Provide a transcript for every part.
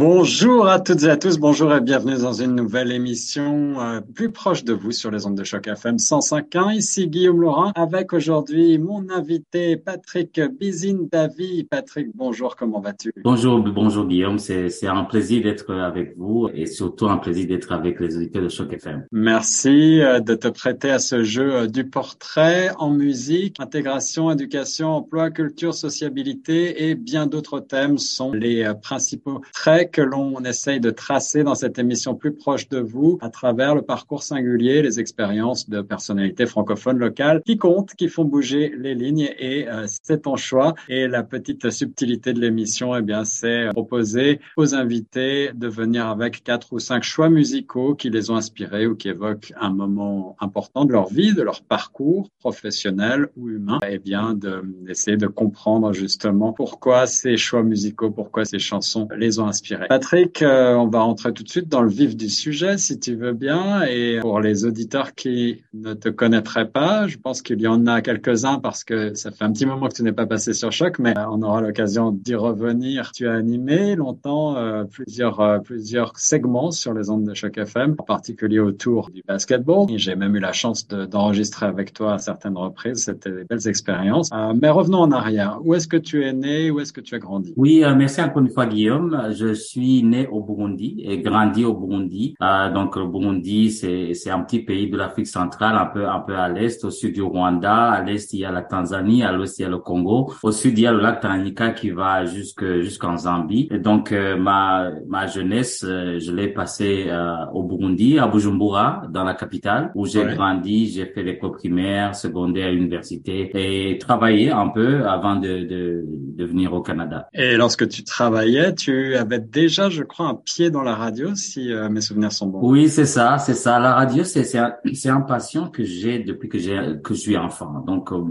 Bonjour à toutes et à tous, bonjour et bienvenue dans une nouvelle émission euh, plus proche de vous sur les ondes de choc FM 105.1. Ici Guillaume Laurent avec aujourd'hui mon invité Patrick Bizine-Davy. Patrick, bonjour, comment vas-tu? Bonjour, bonjour Guillaume, c'est un plaisir d'être avec vous et surtout un plaisir d'être avec les auditeurs de choc FM. Merci euh, de te prêter à ce jeu euh, du portrait en musique. Intégration, éducation, emploi, culture, sociabilité et bien d'autres thèmes sont les principaux traits que l'on essaye de tracer dans cette émission plus proche de vous à travers le parcours singulier, les expériences de personnalités francophones locales qui comptent, qui font bouger les lignes et euh, c'est ton choix. Et la petite subtilité de l'émission, eh bien, c'est proposer aux invités de venir avec quatre ou cinq choix musicaux qui les ont inspirés ou qui évoquent un moment important de leur vie, de leur parcours professionnel ou humain. Et eh bien, d'essayer de comprendre justement pourquoi ces choix musicaux, pourquoi ces chansons les ont inspirés Patrick, euh, on va rentrer tout de suite dans le vif du sujet, si tu veux bien. Et pour les auditeurs qui ne te connaîtraient pas, je pense qu'il y en a quelques-uns parce que ça fait un petit moment que tu n'es pas passé sur Choc, mais on aura l'occasion d'y revenir. Tu as animé longtemps euh, plusieurs euh, plusieurs segments sur les ondes de Choc FM, en particulier autour du basketball. J'ai même eu la chance d'enregistrer avec toi à certaines reprises. C'était des belles expériences. mais revenons en arrière. Où est-ce que tu es né? Où est-ce que tu as grandi? Oui, merci encore une fois, Guillaume. Je suis né au Burundi et grandi au Burundi. Euh, donc le Burundi, c'est c'est un petit pays de l'Afrique centrale, un peu un peu à l'est, au sud du Rwanda, à l'est il y a la Tanzanie, à l'ouest il y a le Congo, au sud il y a le lac Tanganyika qui va jusque jusqu'en Zambie. Et donc euh, ma ma jeunesse, euh, je l'ai passée euh, au Burundi, à Bujumbura, dans la capitale, où j'ai grandi, j'ai fait l'école primaire, secondaire, université et travaillé un peu avant de, de de venir au Canada. Et lorsque tu travaillais, tu avais déjà, je crois, un pied dans la radio, si euh, mes souvenirs sont bons. Oui, c'est ça, c'est ça. La radio, c'est c'est un, un passion que j'ai depuis que j'ai que je suis enfant. Donc euh,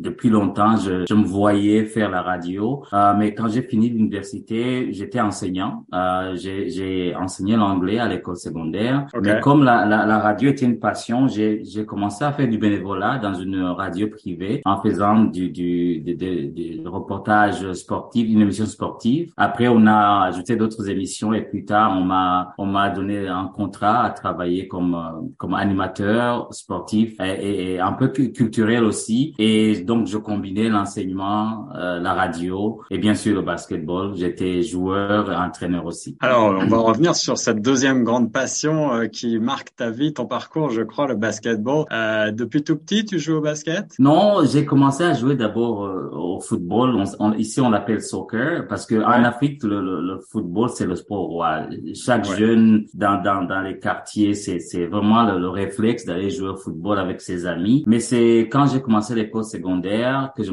depuis longtemps, je, je me voyais faire la radio. Euh, mais quand j'ai fini l'université, j'étais enseignant. Euh, j'ai j'ai enseigné l'anglais à l'école secondaire. Mais comme la, la, la radio était une passion, j'ai j'ai commencé à faire du bénévolat dans une radio privée en faisant du du, du, du, du reportage sportif, une émission sportive. Après, on a ajouté d'autres émissions et plus tard on m'a on m'a donné un contrat à travailler comme euh, comme animateur sportif et, et, un peu culturel aussi et donc je combinais l'enseignement, euh, la radio et bien sûr le basketball. J'étais joueur et entraîneur aussi. Alors on va revenir sur cette deuxième grande passion euh, qui marque ta vie, ton parcours, je crois, le basketball. depuis tout petit, tu joues au basket? Non, j'ai commencé à jouer d'abord au football. ici on l'appelle soccer parce que en Afrique le, le, le football c'est le sport roi. Chaque jeune dans, dans, dans les quartiers, c'est, c'est vraiment le, réflexe d'aller jouer au football avec ses amis. Mais c'est quand j'ai commencé l'école secondaire que je,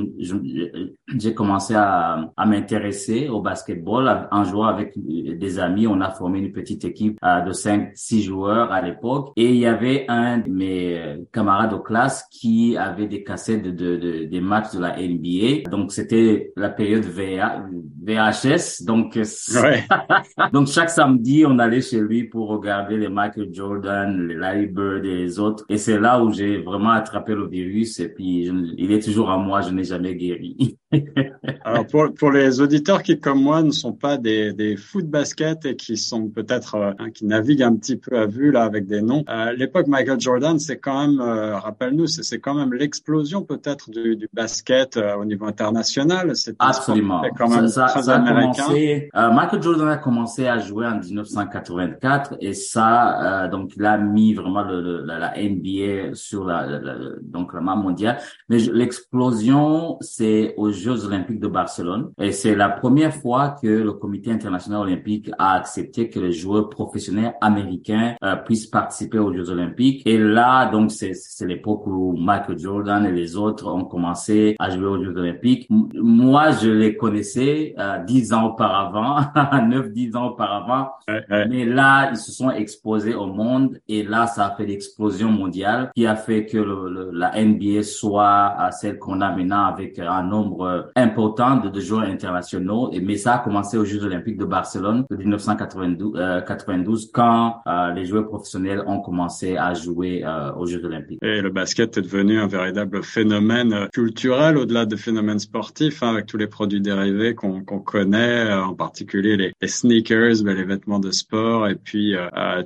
j'ai commencé à, à m'intéresser au basketball en jouant avec des amis. On a formé une petite équipe euh, de 5 six joueurs à l'époque. Et il y avait un de mes camarades de classe qui avait des cassettes de, de, des matchs de la NBA. Donc c'était la période VA, VHS. Donc, ouais. Donc chaque samedi, on allait chez lui pour regarder les Michael Jordan, les Larry Bird et les autres. Et c'est là où j'ai vraiment attrapé le virus. Et puis il est toujours à moi, je n'ai jamais guéri. Alors pour, pour les auditeurs qui comme moi ne sont pas des, des foot basket et qui sont peut-être euh, qui naviguent un petit peu à vue là avec des noms, euh, l'époque Michael Jordan c'est quand même euh, rappelle-nous c'est quand même l'explosion peut-être du, du, basket euh, au niveau international. C'est absolument quand même ça, très ça américain. Commencé, Michael Jordan a commencé à jouer en 1984 et ça donc il a mis vraiment le, la, la, NBA sur la, la, donc la map mondiale. Mais l'explosion c'est au Jeux olympiques de Barcelone. Et c'est la première fois que le comité international olympique a accepté que les joueurs professionnels américains euh, puissent participer aux Jeux olympiques. Et là, donc, c'est, c'est l'époque où Michael Jordan et les autres ont commencé à jouer aux Jeux olympiques. moi, je les connaissais euh, dix ans auparavant, en neuf, dix ans auparavant. Mais là, ils se sont exposés au monde et là, ça a fait l'explosion mondiale qui a fait que le, la NBA soit à celle qu'on a maintenant avec un nombre important de, de joueurs internationaux. Et, mais ça a commencé aux Jeux Olympiques de Barcelone de 1992, euh, 92 quand euh, les joueurs professionnels ont commencé à jouer euh, aux Jeux Olympiques. Et le basket est devenu un véritable phénomène culturel au-delà de phénomènes sportifs, hein, avec tous les produits dérivés qu'on connaît, euh, en particulier les, les sneakers, ben, les vêtements de sport, et puis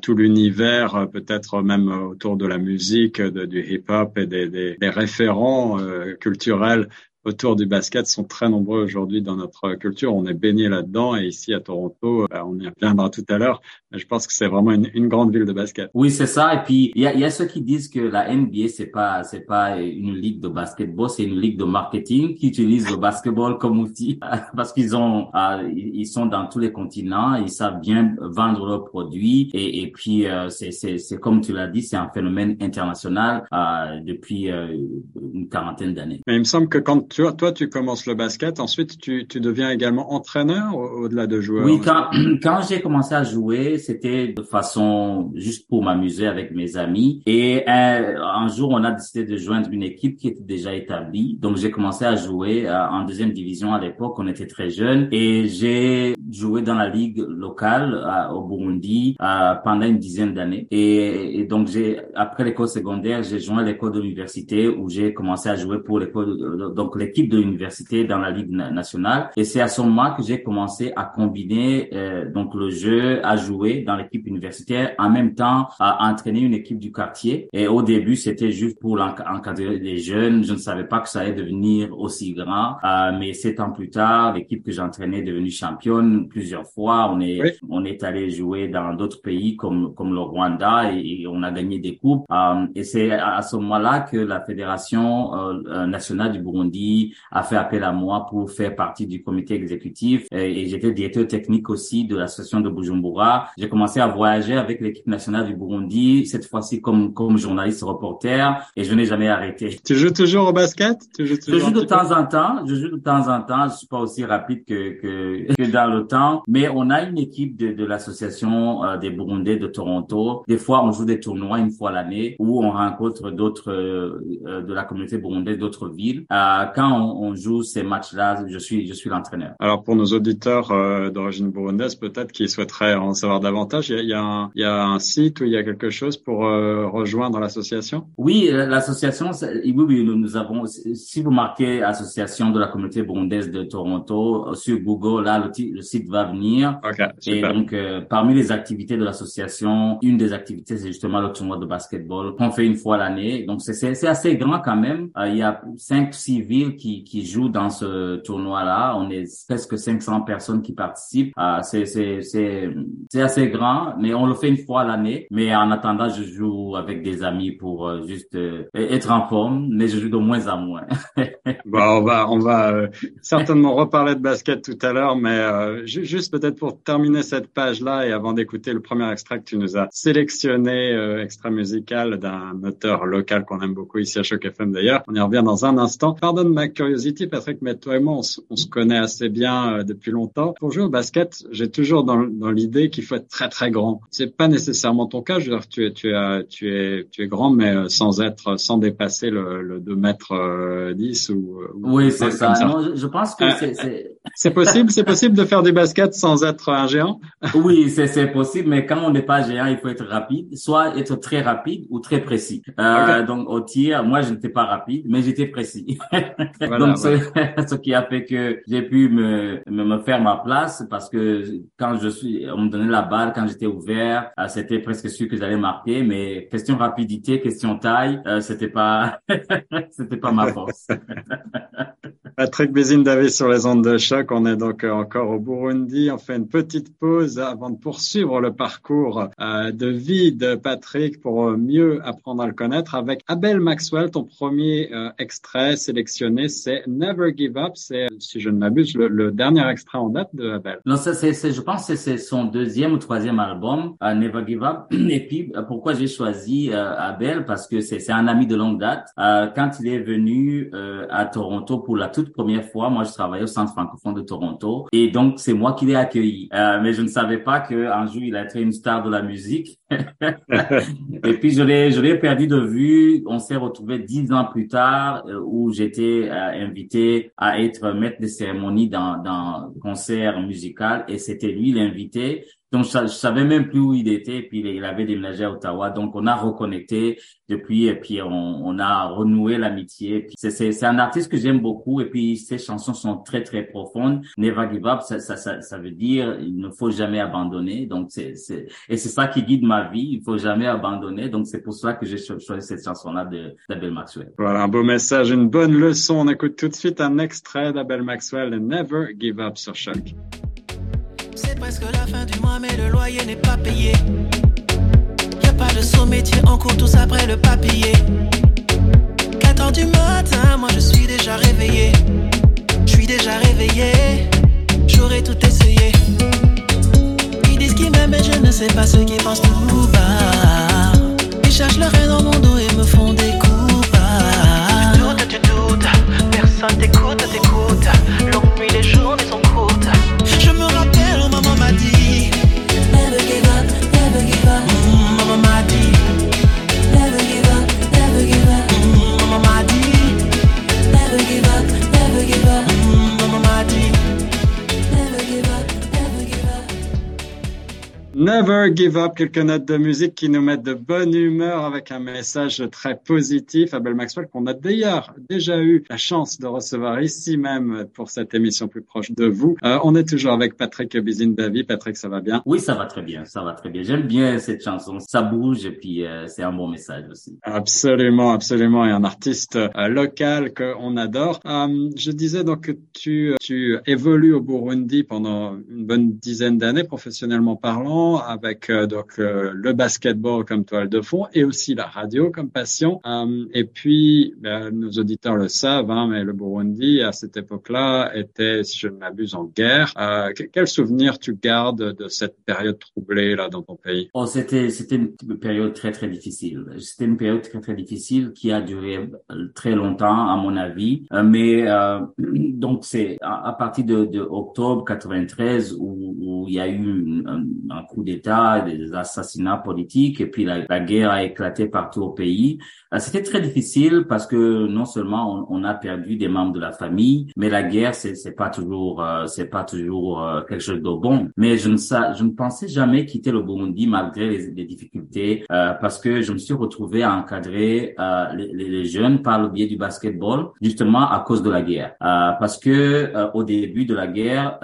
tout l'univers, peut-être même autour de la musique, du hip-hop et des, des, des référents culturels autour du basket sont très nombreux aujourd'hui dans notre culture. On est baigné là-dedans et ici à Toronto, euh, on y reviendra tout à l'heure, je pense que c'est vraiment une, une, grande ville de basket. Oui, c'est ça. Et puis il y a, y a, ceux qui disent que la NBA c'est pas c'est pas une ligue de basketball, c'est une ligue de marketing qui utilise le basketball comme outil parce qu'ils ont euh, ils sont dans tous les continents, ils savent bien vendre leurs produits et, et puis euh, c'est c'est c'est comme tu l'as dit, c'est un phénomène international euh, depuis une quarantaine d'années. Mais il me semble que quand tu, toi, tu commences le basket, ensuite tu, tu deviens également entraîneur au-delà de joueur. Oui, quand, quand j'ai commencé à jouer, c'était de façon juste pour m'amuser avec mes amis. Et un, un, jour, on a décidé de joindre une équipe qui était déjà établie. Donc, j'ai commencé à jouer euh, en deuxième division à l'époque. On était très jeunes et j'ai joué dans la ligue locale euh, au Burundi euh, pendant une dizaine d'années. Et, et, donc, j'ai après l'école secondaire, j'ai joint l'école de l'université où j'ai commencé à jouer pour l'école donc l'équipe de l'université dans la ligue nationale. Et c'est à ce moment que j'ai commencé à combiner euh, donc le jeu, à jouer dans l'équipe universitaire, en même temps à entraîner une équipe du quartier. Et au début, c'était juste pour encadrer les jeunes. Je ne savais pas que ça allait devenir aussi grand. Euh, mais sept ans plus tard, l'équipe que j'entraînais est devenue championne plusieurs fois. On est on est allé jouer dans d'autres pays comme comme le Rwanda et, on a gagné des coupes. Euh, et c'est à ce moment-là que la fédération euh, nationale du Burundi a fait appel à moi pour faire partie du comité exécutif et, j'étais directeur technique aussi de l'association de Bujumbura. J'ai commencé à voyager avec l'équipe nationale du Burundi, cette fois-ci comme comme journaliste reporter et je n'ai jamais arrêté. Tu joues toujours au basket? Tu joues toujours Je joue de temps en temps, je joue de temps en temps, je suis pas aussi rapide que que, que dans le temps, mais on a une équipe de, de l'association euh, des Burundais de Toronto. Des fois, on joue des tournois une fois l'année où on rencontre d'autres euh, euh, de la communauté burundaise d'autres villes. quand on, joue ces matchs-là, je suis, je suis l'entraîneur. Alors pour nos auditeurs euh, d'origine burundaise, peut-être qui souhaiteraient en savoir davantage, il y, a, un, il y a un site ou il y a quelque chose pour euh, rejoindre l'association? Oui, euh, l'association, oui, oui, nous, avons, si vous marquez Association de la communauté burundaise de Toronto sur Google, là, le, site va venir. Okay, Et donc, parmi les activités de l'association, une des activités, c'est justement le tournoi de basketball qu'on fait une fois l'année. Donc, c'est assez grand quand même. il y a cinq, six villes qui, qui jouent dans ce tournoi-là. On est presque 500 personnes qui participent. Euh, c'est, assez grand, mais on le fait une fois l'année. Mais en attendant, je joue avec des amis pour euh, juste euh, être en forme, mais je joue de moins en moins. bon, on va, on va euh, certainement reparler de basket tout à l'heure, mais juste peut-être pour terminer cette page-là et avant d'écouter le premier extrait que tu nous as sélectionné, extrait musical d'un auteur local qu'on aime beaucoup ici à Choc FM d'ailleurs. On y revient dans un instant. Pardonne ma curiosité, Patrick, mais toi et moi, on, se connaît assez bien euh, depuis longtemps. Pour jouer au basket, j'ai toujours dans, dans l'idée qu'il faut être très très grand. C'est pas nécessairement ton cas. Je veux dire, tu es tu es tu es tu es grand, mais euh, sans être sans dépasser le, le 2 mètres 10 euh, ou. Oui, c'est ça. Non, je pense que c'est c'est possible. C'est possible de faire du basket sans être un géant? oui, c'est c'est possible, mais quand on n'est pas géant, il faut être rapide, soit être très rapide ou très précis. Euh, Donc au tir, moi je n'étais pas rapide, mais j'étais précis. Donc, ce qui a fait que j'ai pu me, me, faire ma place parce que quand je suis, on me donnait la balle, quand j'étais ouvert, euh, c'était presque sûr que j'allais marquer, mais question rapidité, question taille, euh, c'était pas, c'était pas ma force. Patrick Bézine David sur les ondes de choc. On est donc encore au Burundi. On fait une petite pause avant de poursuivre le parcours euh, de vie de Patrick pour mieux apprendre à le connaître avec Abel Maxwell, ton premier extrait sélectionné c'est Never Give Up. C'est, si je ne m'abuse, le, dernier extrait en date de Abel. Non, ça, c'est, je pense que c'est son deuxième ou troisième album, Never Give Up. Et puis, euh, pourquoi j'ai choisi euh, Abel? Parce que c'est, un ami de longue date. Euh, quand il est venu à Toronto pour la toute toute première fois, moi, je travaillais au Centre francophone de Toronto. Et donc, c'est moi qui l'ai accueilli. Euh, mais je ne savais pas qu'un jour, il a été une star de la musique. et puis, je l'ai, je l'ai perdu de vue. On s'est retrouvé dix ans plus tard euh, où j'étais euh, invité à être maître de cérémonie dans, dans un concert musical et c'était lui l'invité. Donc, je, savais même plus où il était. Puis, il avait déménagé à Ottawa. Donc, on a reconnecté depuis et puis on, a renoué l'amitié. C'est, un artiste que j'aime beaucoup et puis ses chansons sont très, très profondes. Never give up, ça, ça, ça, ça veut dire il ne faut jamais abandonner. Donc, c'est, et c'est ça qui guide ma vie. Il faut jamais abandonner. Donc, c'est pour cela que j'ai choisi cette chanson-là d'Abel Maxwell. Voilà, un beau message, une bonne leçon. On écoute tout de suite un extrait d'Abel Maxwell, Never give up sur Choc. C'est presque la fin du mois, mais le loyer n'est pas payé. Y a pas de sous métier en cours, tous après le papier. 4 heures du matin, moi je suis déjà réveillé. Je suis déjà réveillé, j'aurais tout essayé. Ils disent qu'ils m'aiment, mais je ne sais pas ce qu'ils pensent tout bas. Ils cherchent le rêve dans mon dos et me font des coups bas. Tu doutes, tu doutes, personne t'écoute, t'écoute. Longue nuit, les journées sont Never give up, quelques notes de musique qui nous mettent de bonne humeur avec un message très positif. Abel Maxwell, qu'on a d'ailleurs déjà eu la chance de recevoir ici même pour cette émission plus proche de vous. Euh, on est toujours avec Patrick Bizine-Davy. Patrick, ça va bien? Oui, ça va très bien, ça va très bien. J'aime bien cette chanson. Ça bouge et puis euh, c'est un bon message aussi. Absolument, absolument, et un artiste euh, local qu'on adore. Je disais donc que tu, tu évolues au Burundi pendant une bonne dizaine d'années, professionnellement parlant, avec euh, donc euh, le basketball comme toile de fond et aussi la radio comme passion. Euh, et puis, ben, nos auditeurs le savent, hein, mais le Burundi à cette époque-là était, si je ne m'abuse, en guerre. Que- quel souvenir tu gardes de cette période troublée là dans ton pays? Oh, c'était c'était une période très très difficile. C'était une période très très difficile qui a duré très longtemps à mon avis. Mais euh, donc c'est à, partir de, de octobre 93 où, où il y a eu un, un coup d'État, des assassinats politiques et puis la, la guerre a éclaté partout au pays. Euh, C'était très difficile parce que non seulement on, on a perdu des membres de la famille, mais la guerre c'est pas toujours euh, c'est pas toujours euh, quelque chose de bon. Mais je ne sa- je ne pensais jamais quitter le Burundi malgré les, les difficultés euh, parce que je me suis retrouvé à encadrer euh, les, les- jeunes par le biais du basketball justement à cause de la guerre. Euh, parce que au début de la guerre,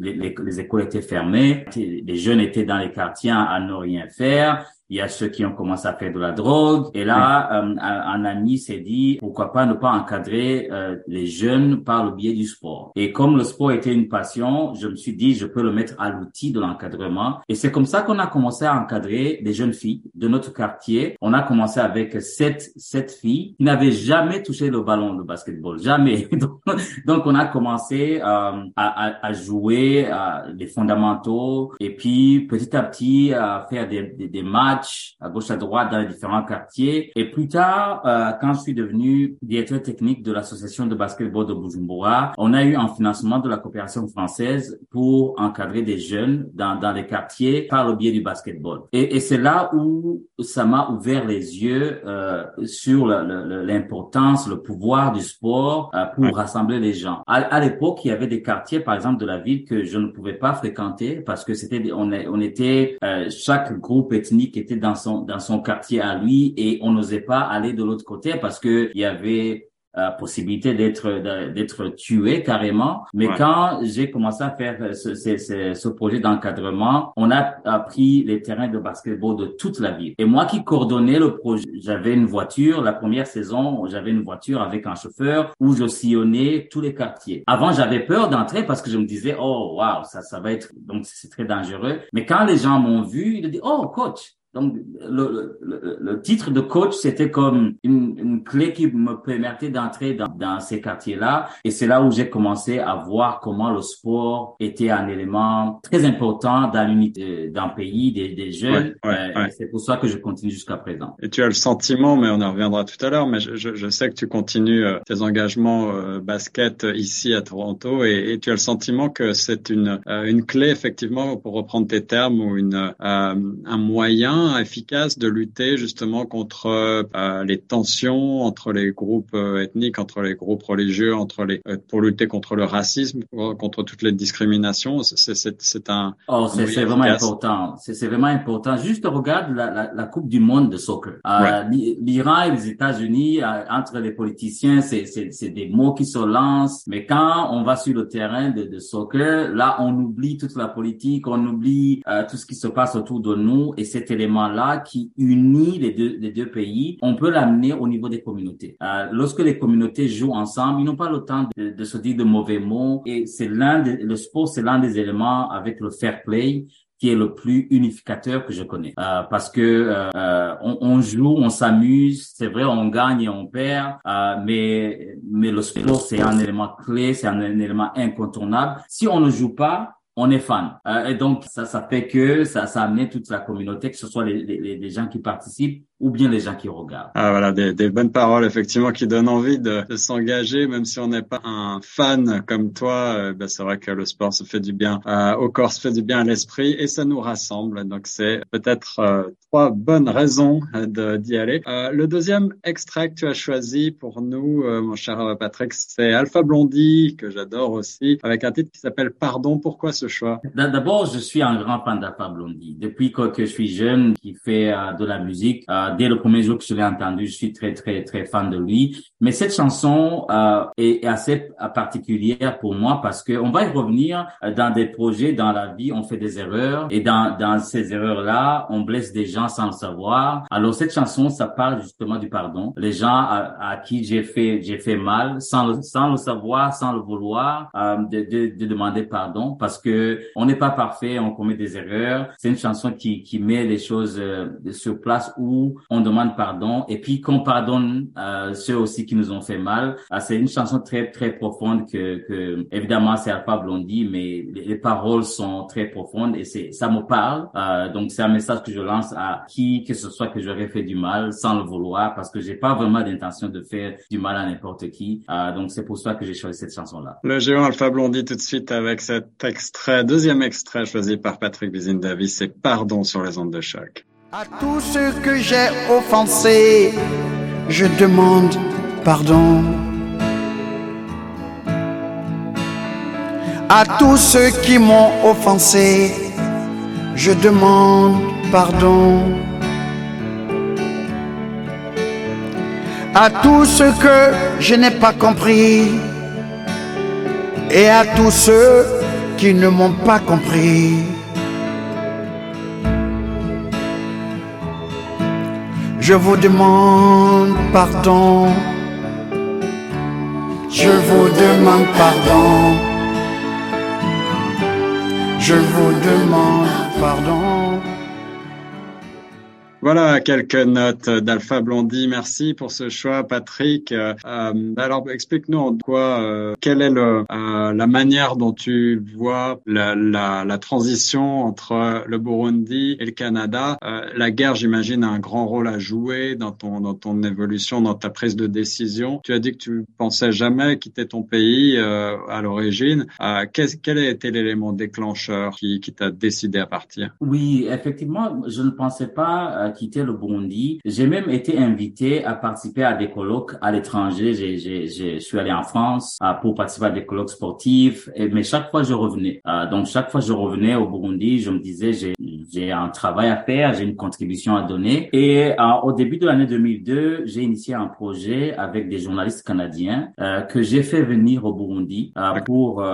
les, les- les écoles étaient fermées, les jeunes étaient dans les quartiers à, à ne rien faire. Il y a ceux qui ont commencé à faire de la drogue. Et là, euh, un, ami s'est dit, pourquoi pas ne pas encadrer euh, les jeunes par le biais du sport. Et comme le sport était une passion, je me suis dit, je peux le mettre à l'outil de l'encadrement. Et c'est comme ça qu'on a commencé à encadrer des jeunes filles de notre quartier. On a commencé avec sept, sept filles qui n'avaient jamais touché le ballon de basketball. Jamais. Donc, donc, on a commencé euh, à, à, à jouer euh, les fondamentaux et puis petit à petit à faire des, des, des matchs à gauche à droite dans les différents quartiers. Et plus tard, euh, quand je suis devenu directeur technique de l'association de basketball de Bujumbura, on a eu un financement de la coopération française pour encadrer des jeunes dans, dans les quartiers par le biais du basketball. Et, et c'est là où ça m'a ouvert les yeux euh, sur le- le- l'importance, le pouvoir du sport euh, pour Ouais. rassembler les gens. À, à l'époque, il y avait des quartiers, par exemple, de la ville que je ne pouvais pas fréquenter parce que c'était, on, est- on était, euh, chaque groupe ethnique était dans son dans son quartier à lui et on n'osait pas aller de l'autre côté parce que il y avait euh, possibilité d'être d'être tué carrément. Mais Ouais. quand j'ai commencé à faire ce, ce, ce, ce projet d'encadrement, on a appris les terrains de basketball de toute la ville. Et moi qui coordonnais le projet, j'avais une voiture. La première saison, j'avais une voiture avec un chauffeur où je sillonnais tous les quartiers. Avant, j'avais peur d'entrer parce que je me disais, oh, waouh, ça, ça va être, donc c'est très dangereux. Mais quand les gens m'ont vu, ils ont dit, oh, coach, Donc, le, le, le titre de coach, c'était comme une, une, clé qui me permettait d'entrer dans, dans ces quartiers-là. Et c'est là où j'ai commencé à voir comment le sport était un élément très important dans l'unité d'un pays, des, des jeunes. Euh, c'est pour ça que je continue jusqu'à présent. Et tu as le sentiment, mais on en reviendra tout à l'heure, mais je, je, je, sais que tu continues euh, tes engagements euh, basket ici à Toronto et, et, tu as le sentiment que c'est une, une clé, effectivement, pour reprendre tes termes, ou une, un moyen efficace de lutter justement contre euh, les tensions entre les groupes euh, ethniques, entre les groupes religieux, entre les euh, pour lutter contre le racisme, contre toutes les discriminations. C'est un. Oh, c'est vraiment important. C'est vraiment important. Juste regarde la, la, la, Coupe du Monde de soccer. Euh, L'Iran et les États-Unis, entre les politiciens, c'est des mots qui se lancent. Mais quand on va sur le terrain de, de soccer, là, on oublie toute la politique, on oublie tout ce qui se passe autour de nous. Et cet élément-là qui unit les deux, les deux pays, on peut l'amener au niveau des communautés. Euh, lorsque les communautés jouent ensemble, ils n'ont pas le temps de, de, se dire de mauvais mots. Et c'est l'un le sport, c'est l'un des éléments avec le fair play qui est le plus unificateur que je connais. Euh, parce que euh, on, on, joue, on s'amuse, c'est vrai, on gagne et on perd, euh, mais mais le sport c'est un élément clé, c'est un, un élément incontournable. Si on ne joue pas, on est fan. Euh, et donc, ça, ça fait que ça, ça amené toute la communauté, que ce soit les, les gens qui participent ou bien les gens qui regardent. Ah voilà, des, des bonnes paroles effectivement qui donnent envie de, de s'engager, même si on n'est pas un fan comme toi. Euh, ben, c'est vrai que le sport se fait du bien euh, au corps, se fait du bien à l'esprit et ça nous rassemble. Donc c'est peut-être euh, trois bonnes raisons d'y aller. le deuxième extrait que tu as choisi pour nous, mon cher Patrick, c'est Alpha Blondie que j'adore aussi, avec un titre qui s'appelle Pardon. Pourquoi ce choix? D'abord, je suis un grand fan d'Alpha Blondie. Depuis que, je suis jeune, qui fait de la musique dès le premier jour que je l'ai entendu, je suis très très très fan de lui. Mais cette chanson euh, est, assez particulière pour moi parce que on va y revenir euh, dans des projets dans la vie, on fait des erreurs et dans dans ces erreurs là, on blesse des gens sans le savoir. Alors cette chanson, ça parle justement du pardon. Les gens à, à qui j'ai fait j'ai fait mal sans le, sans le savoir, sans le vouloir, euh, de, de, de demander pardon parce que on n'est pas parfait, on commet des erreurs. C'est une chanson qui qui met les choses euh, sur place où on demande pardon et puis qu'on pardonne euh, ceux aussi qui nous ont fait mal. Ah, c'est une chanson très très profonde que, que évidemment c'est Alpha Blondie, mais les, paroles sont très profondes et c'est ça me parle. Euh, donc c'est un message que je lance à qui que ce soit que j'aurais fait du mal sans le vouloir parce que j'ai pas vraiment d'intention de faire du mal à n'importe qui. Euh, donc c'est pour ça que j'ai choisi cette chanson là. Le géant Alpha Blondie tout de suite avec cet extrait, deuxième extrait choisi par Patrick Bizine Davis, c'est Pardon sur les ondes de choc. À tous ceux que j'ai offensés, je demande pardon. À tous ceux qui m'ont offensé, je demande pardon. À tous ceux que je n'ai pas compris et à tous ceux qui ne m'ont pas compris. Je vous demande pardon. Je vous demande pardon. Je vous demande pardon. Voilà quelques notes d'Alpha Blondie. Merci pour ce choix, Patrick. Euh, alors, explique-nous en quoi, euh, quelle est le, euh, la manière dont tu vois la, la, la, transition entre le Burundi et le Canada. Euh, la guerre, j'imagine, a un grand rôle à jouer dans ton dans ton évolution, dans ta prise de décision. Tu as dit que tu pensais jamais quitter ton pays euh, à l'origine. quel a été l'élément déclencheur qui, qui t'a décidé à partir? Oui, effectivement, je ne pensais pas quitté le Burundi. J'ai même été invité à participer à des colloques à l'étranger. Je suis allé en France euh, pour participer à des colloques sportifs, et, mais chaque fois je revenais. Euh, donc chaque fois je revenais au Burundi, je me disais j'ai un travail à faire, j'ai une contribution à donner. Et euh, au début de l'année 2002, j'ai initié un projet avec des journalistes canadiens que j'ai fait venir au Burundi pour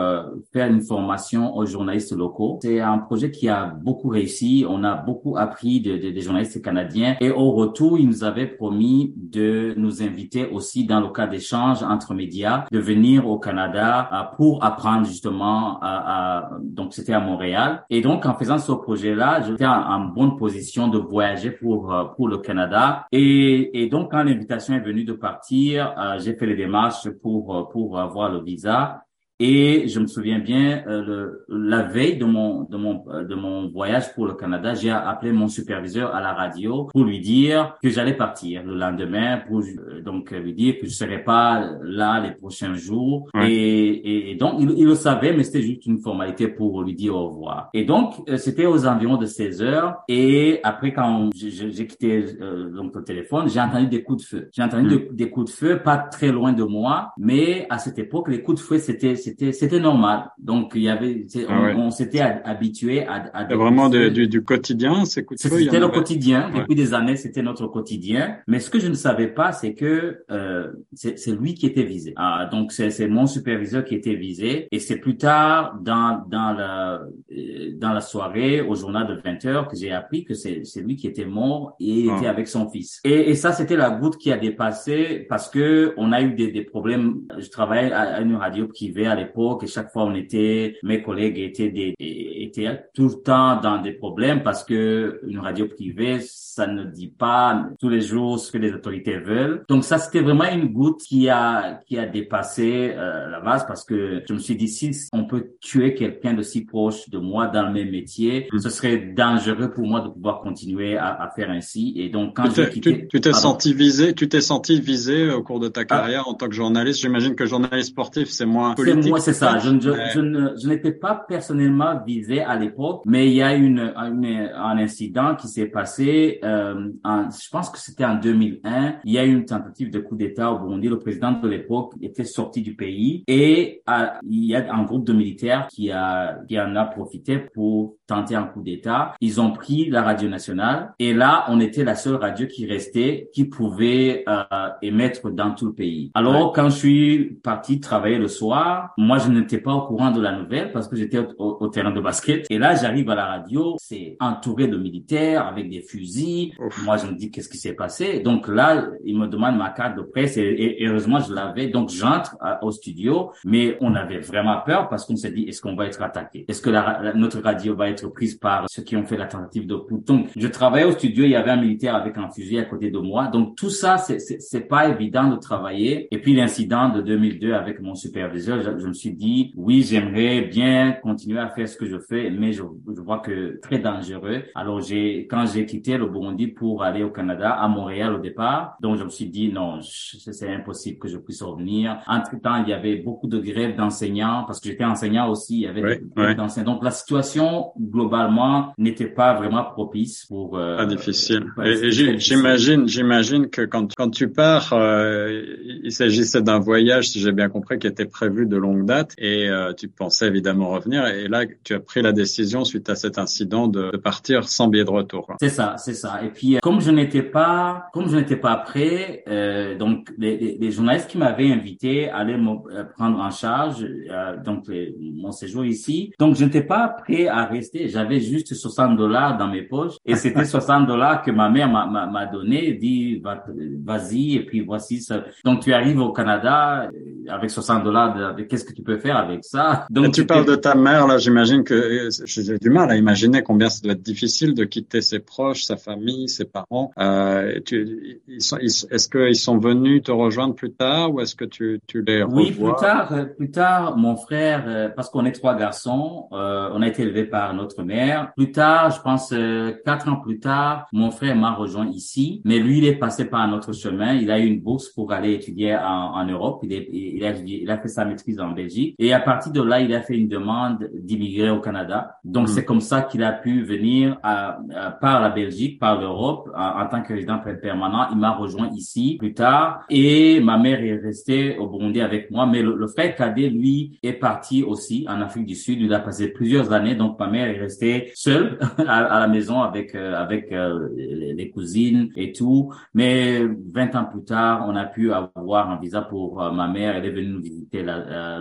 faire une formation aux journalistes locaux. C'est un projet qui a beaucoup réussi. On a beaucoup appris de, de, des journalistes canadien. Et au retour, il nous avait promis de nous inviter aussi dans le cas d'échange entre médias, de venir au Canada euh, pour apprendre justement à, à donc c'était à Montréal. Et donc, en faisant ce projet-là. J'étais en, bonne position de voyager pour euh, pour le Canada. Et, et donc, quand l'invitation est venue de partir, euh, j'ai fait les démarches pour euh, pour avoir le visa. Et je me souviens bien, euh, le, la veille de mon de mon euh, de mon voyage pour le Canada, j'ai appelé mon superviseur à la radio pour lui dire que j'allais partir le lendemain, pour euh, donc lui dire que je serais pas là les prochains jours. Ouais. Et, et, et donc il, il le savait, mais c'était juste une formalité pour lui dire au revoir. Et donc euh, c'était aux environs de 16 heures. Et après quand j'ai- quitté euh, donc le téléphone, j'ai entendu des coups de feu. J'ai entendu Mm. de- des coups de feu, pas très loin de moi, mais à cette époque les coups de feu c'était c'était c'était normal. Donc il y avait c'est- Ah on, ouais. on s'était ha- habitué à, à C'est vraiment de du, du quotidien, ces coups de feu. il y en C'était le avait. quotidien. Ouais. Depuis des années, c'était notre quotidien. Mais ce que je ne savais pas, c'est que euh, c'est c'est lui qui était visé. Ah, donc c'est c'est mon superviseur qui était visé. Et c'est plus tard dans dans la euh, dans la soirée au journal de 20 heures que j'ai appris que c'est c'est lui qui était mort et Ah. était avec son fils. Et, et ça c'était la goutte qui a dépassé parce que on a eu des, des problèmes. Je travaillais à, à une radio privée à l'époque et chaque fois on était mes collègues étaient des étaient tout le temps dans des problèmes parce que une radio privée ça ne dit pas tous les jours ce que les autorités veulent. Donc ça c'était vraiment une goutte qui a qui a dépassé euh, la base parce que je me suis dit si on peut tuer quelqu'un de si proche de moi dans le même métier, Mm. ce serait dangereux pour moi de pouvoir continuer à, à faire ainsi. Et donc quand Tu j'ai t'es- quitté, tu t'es senti visé, tu t'es senti visé au cours de ta Ah. carrière en tant que journaliste. J'imagine que journaliste sportif, c'est moins politique. Moi, c'est ça. Je, je, mais- je n'étais pas personnellement visé à l'époque, mais il y a une, une- un incident qui s'est passé. Euh, en, je pense que c'était en 2001. Il y a eu une tentative de coup d'État au Burundi. Le président de l'époque était sorti du pays et il y a un groupe de militaires qui a qui en a profité pour tenter un coup d'État. Ils ont pris la radio nationale et là, on était la seule radio qui restait, qui pouvait euh, émettre dans tout le pays. Alors, quand je suis parti travailler le soir, moi, je n'étais pas au courant de la nouvelle parce que j'étais au, au- terrain de basket. Et là, j'arrive à la radio, c'est entouré de militaires avec des fusils. Ouf. Moi, je me dis, qu'est-ce qui s'est passé? Donc là, il me demande ma carte de presse et, et- et heureusement, je l'avais. Donc, j'entre à- au studio, mais on avait vraiment peur parce qu'on s'est dit, est-ce qu'on va être attaqué? Est-ce que la la- notre radio va être prise par ceux qui ont fait la tentative de coup? Donc, je travaillais au studio, il y avait un militaire avec un fusil à côté de moi. Donc, tout ça, c'est- pas évident de travailler. Et puis, l'incident de 2002 avec mon superviseur, je, je me suis dit, oui, j'aimerais bien continuer à faire ce que je fais, mais je, je vois que très dangereux. Alors, j'ai, quand j'ai quitté le Burundi pour aller au Canada, à Montréal au départ, donc je me suis dit, non, c'est impossible que je puisse revenir. Entre temps, il y avait beaucoup de grèves d'enseignants, parce que j'étais enseignant aussi, il y avait des grèves d'enseignants. Donc, la situation, globalement, n'était pas vraiment propice pour... euh, Pas difficile. Et- j'imagine, j'imagine que quand quand tu pars, euh, il s'agissait d'un voyage, si j'ai bien compris, qui était prévu de longue date, et euh, tu pensais évidemment revenir. Et là, tu as pris la décision suite à cet incident de, de partir sans billet de retour. C'est ça, c'est ça. Et puis, euh, comme je n'étais pas, comme je n'étais pas prêt, euh, donc les, les, les journalistes qui m'avaient invité allaient me euh, prendre en charge euh, donc les- mon séjour ici. Donc, je n'étais pas prêt à rester. J'avais juste 60 dollars dans mes poches et c'était 60 dollars que ma mère m'a- donné. Dit Va- vas-y et puis voici ça. Donc, tu arrives au Canada euh, avec 60 dollars. Qu'est-ce que tu peux faire avec ça? Donc, Et tu parles de ta mère, là, j'imagine que euh, j'ai du mal à imaginer combien ça doit être difficile de quitter ses proches, sa famille, ses parents. Euh, tu, est-ce qu'ils sont venus te rejoindre plus tard ou est-ce que tu, tu les Oui, plus revois tard, euh, plus tard, mon frère, parce qu'on est trois garçons, euh, on a été élevés par notre mère. Plus tard, je pense euh, quatre ans plus tard, mon frère m'a rejoint ici, mais lui, il est passé par un autre chemin. Il a eu une bourse pour aller étudier en, en Europe. Il, est, il, a, il a fait sa maîtrise en Belgique. Et à partir de là, il a fait une demande d'immigrer au Canada. Donc, Mm. c'est comme ça qu'il a pu venir à, à- par la Belgique, par l'Europe, en, en tant que résident permanent. Il m'a rejoint ici plus tard. Et ma mère est restée au Burundi avec moi. Mais le, le frère cadet, lui, est parti aussi en Afrique du Sud. Il a passé plusieurs années. Donc, ma mère est restée seule à, à la maison avec, euh, avec euh, les, les cousines et tout. Mais 20 ans plus tard, on a pu avoir un visa pour euh, ma mère. Elle est venue nous visiter la-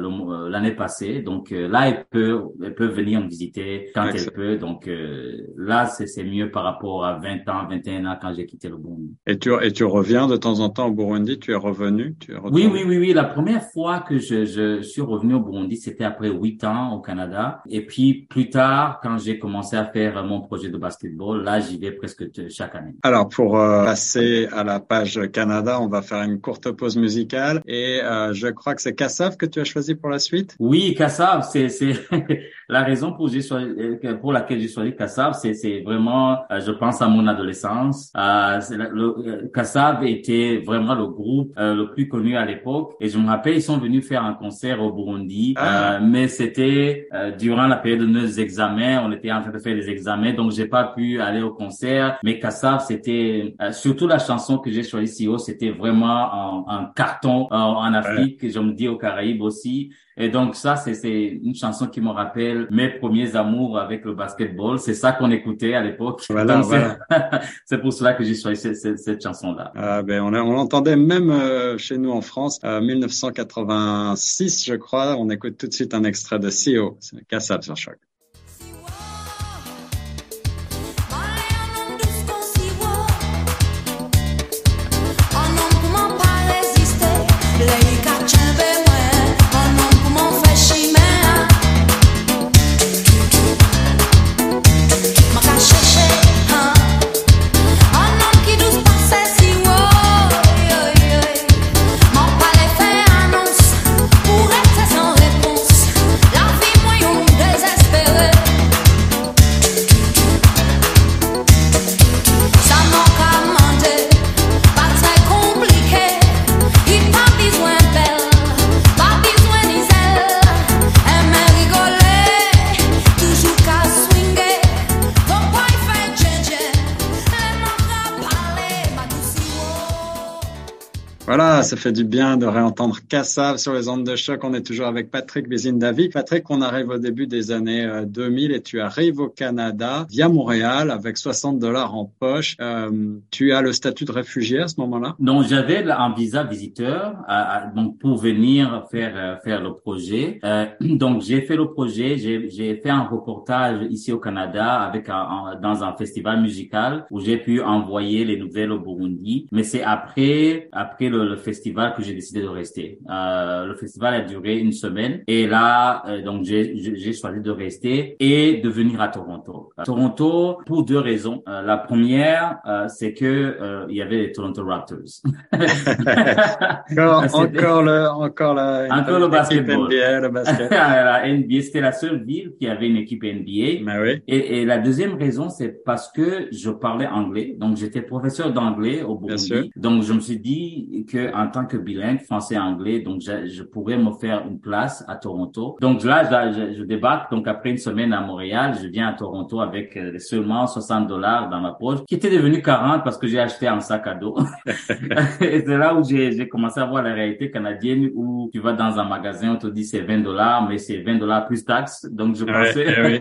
l'année passée. Donc là, elle peut, elle peut venir nous visiter quand Excellent. elle peut. Donc là, c'est mieux par rapport à 20 ans, 21 ans quand j'ai quitté le Burundi. Et tu, et tu reviens de temps en temps au Burundi, tu es revenu, tu es retourné? Oui, oui, oui, oui. La première fois que je, je suis revenu au Burundi, c'était après huit ans au Canada. Et puis plus tard, quand j'ai commencé à faire mon projet de basketball, là, j'y vais presque chaque année. Alors pour euh, passer à la page Canada, on va faire une courte pause musicale et euh, je crois que c'est Kassav que tu as choisi pour la suite? Oui, Kassav, c'est c'est la raison pour j'ai choisi- euh, pour laquelle j'ai choisi Kassav, c'est c'est vraiment, euh, je pense à mon adolescence. Euh, le euh, Kassav était vraiment le groupe le plus connu à l'époque et je me rappelle ils sont venus faire un concert au Burundi, Ah. mais c'était durant la période de nos examens, on était en train de faire des examens, donc j'ai pas pu aller au concert. Mais Kassav, c'était euh, surtout la chanson que j'ai choisie, Sio, c'était vraiment un, un carton euh, en Afrique, je me dis aux Caraïbes aussi. Et donc ça, c'est c'est une chanson qui me rappelle mes premiers amours avec le basketball. C'est ça qu'on écoutait à l'époque. Voilà, c'est- voilà. c'est pour cela que j'ai choisi cette, cette, cette chanson-là. Ah, ben on, a- on l'entendait même euh, chez nous en France, euh, 1986 je crois. On écoute tout de suite un extrait de CEO, c'est Kassav sur choc. Ça fait du bien de réentendre Kassav sur les ondes de choc. On est toujours avec Patrick Bézindavi. Patrick, on arrive au début des années euh, 2000 et tu arrives au Canada via Montréal avec 60 dollars en poche. Euh, tu as le statut de réfugié à ce moment-là? Donc j'avais un visa visiteur donc pour venir faire euh, faire le projet. Euh, donc j'ai fait le projet, j'ai fait un reportage ici au Canada avec un- dans un festival musical où j'ai pu envoyer les nouvelles au Burundi. Mais c'est après après le, le festival que j'ai décidé de rester. Euh, le festival a duré une semaine et là euh, donc j'ai choisi de rester et de venir à Toronto. À Toronto pour deux raisons. Euh, la première euh, c'est que euh, il y avait les Toronto Raptors. Encore, encore le, encore la, Encore le basketball. NBA, le basket. la NBA, c'était la seule ville qui avait une équipe NBA. Mais oui. Et, et la deuxième raison, c'est parce que je parlais anglais. Donc, j'étais professeur d'anglais au. Burundi. Donc, je me suis dit que en tant que bilingue français-anglais, donc je, je pourrais me faire une place à Toronto. Donc là, je, je, je débarque. Donc, après une semaine à Montréal, je viens à Toronto avec euh, seulement 60 dollars dans ma poche, qui était devenu 40 parce que j'ai acheté un sac à dos. et c'est là où j'ai commencé à voir la réalité canadienne où tu vas dans un magasin, on te dit c'est 20 dollars, mais c'est 20 dollars plus taxes. Donc, je Ouais, pensais...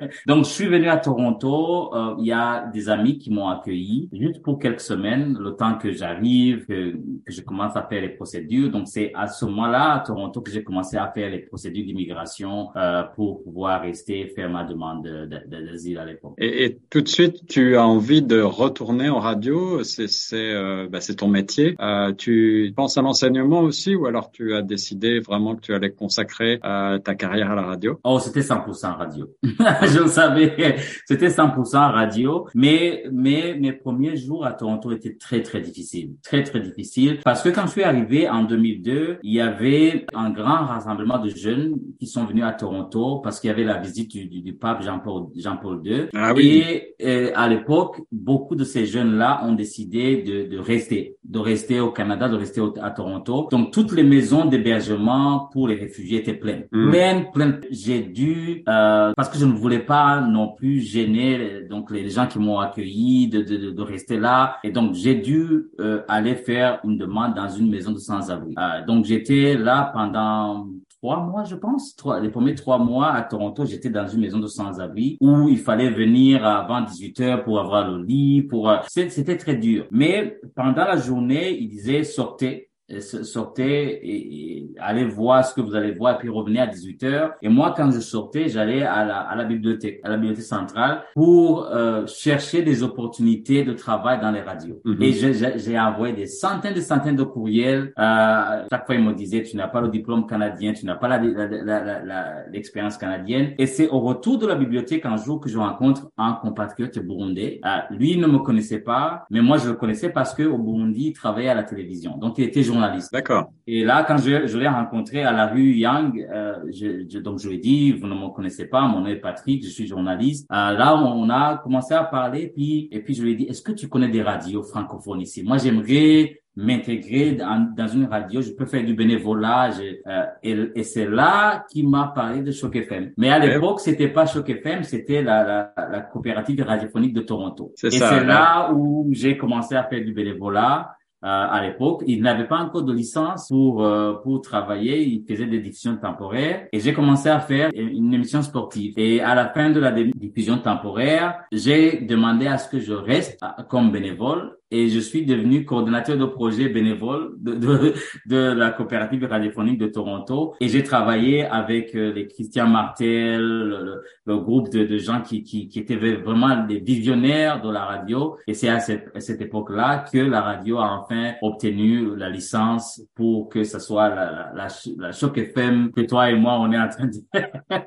eh Donc, je suis venu à Toronto. euh, Il y a des amis qui m'ont accueilli juste pour quelques semaines, le temps que j'arrive, que, que je commence à faire les procédures. Donc, c'est à ce moment-là, à Toronto, que j'ai commencé à faire les procédures d'immigration euh, pour pouvoir rester faire ma demande de- de- d'asile à l'époque. Et, et tout de suite, tu as envie de retourner en radio? C'est, c'est, euh, bah, c'est ton métier. Euh, tu penses à l'enseignement aussi, ou alors tu as décidé vraiment que tu allais consacrer euh, ta carrière à la radio? Oh, c'était 100% radio. je le savais. C'était 100% radio. Mais, mais mes premiers jours à Toronto étaient très, très difficiles. Très, très difficiles. Parce que quand je suis arrivé en 2002, il y avait un grand rassemblement de jeunes qui sont venus à Toronto parce qu'il y avait la visite du, du, du pape Jean-Paul, Jean-Paul II. Ah oui. Et euh, à l'époque, beaucoup de ces jeunes-là ont décidé de, de rester, de rester au Canada, de rester au- à Toronto. Donc toutes les maisons d'hébergement pour les réfugiés étaient pleines, Mm. pleines, pleines. J'ai dû euh, parce que je ne voulais pas non plus gêner donc les gens qui m'ont accueilli de, de, de, de rester là. Et donc j'ai dû euh, aller faire une demande dans une maison de sans-abri. Euh, donc j'étais là pendant trois mois, je pense. Trois, les premiers trois mois à Toronto, j'étais dans une maison de sans-abri où il fallait venir avant 18 heures pour avoir le lit, pour, euh, c'était très dur. Mais pendant la journée, ils disaient sortez. Sortez et, et, allez voir ce que vous allez voir, et puis revenez à 18 heures. Et moi, quand je sortais, j'allais à la, à la bibliothèque, à la bibliothèque centrale, pour euh, chercher des opportunités de travail dans les radios. Mhm. Et je- j'ai envoyé des centaines et centaines de courriels. Euh, chaque fois, ils me disaient, tu n'as pas le diplôme canadien, tu n'as pas la- la- la- la- la- l'expérience canadienne. Et c'est au retour de la bibliothèque un jour que je rencontre un compatriote burundais. Euh, lui il ne me connaissait pas, mais moi je le connaissais parce que au Burundi, il travaillait à la télévision. Donc il était journaliste. D'accord. Et là, quand je, je l'ai rencontré à la rue Yang, euh, je, je- donc je lui ai dit, vous ne me connaissez pas, mon nom est Patrick, je suis journaliste. Euh, là, on a commencé à parler, puis et puis je lui ai dit, est-ce que tu connais des radios francophones ici? Moi, j'aimerais m'intégrer dans, dans une radio, je peux faire du bénévolat. euh, et et c'est là qu'il m'a parlé de Choc FM. Mais à l'époque, c'était pas Choc FM, c'était la, la, la coopérative radiophonique de Toronto. C'est et c'est là où j'ai commencé à faire du bénévolat. Euh, à l'époque, il n'avait pas encore de licence pour euh, pour travailler. Il faisait des diffusions temporaires et j'ai commencé à faire une émission sportive. Et à la fin de la diffusion temporaire, j'ai demandé à ce que je reste euh, comme bénévole et je suis devenu coordonnateur de projet bénévole de, de, de la coopérative radiophonique de Toronto. Et j'ai travaillé avec euh, les Christian Martel, le, le- groupe de, de gens qui, qui, qui étaient vraiment des visionnaires de la radio. Et c'est à cette, à cette époque-là que la radio a enfin obtenu la licence pour que ce soit la, la, la, la Choc FM que toi et moi on est en train de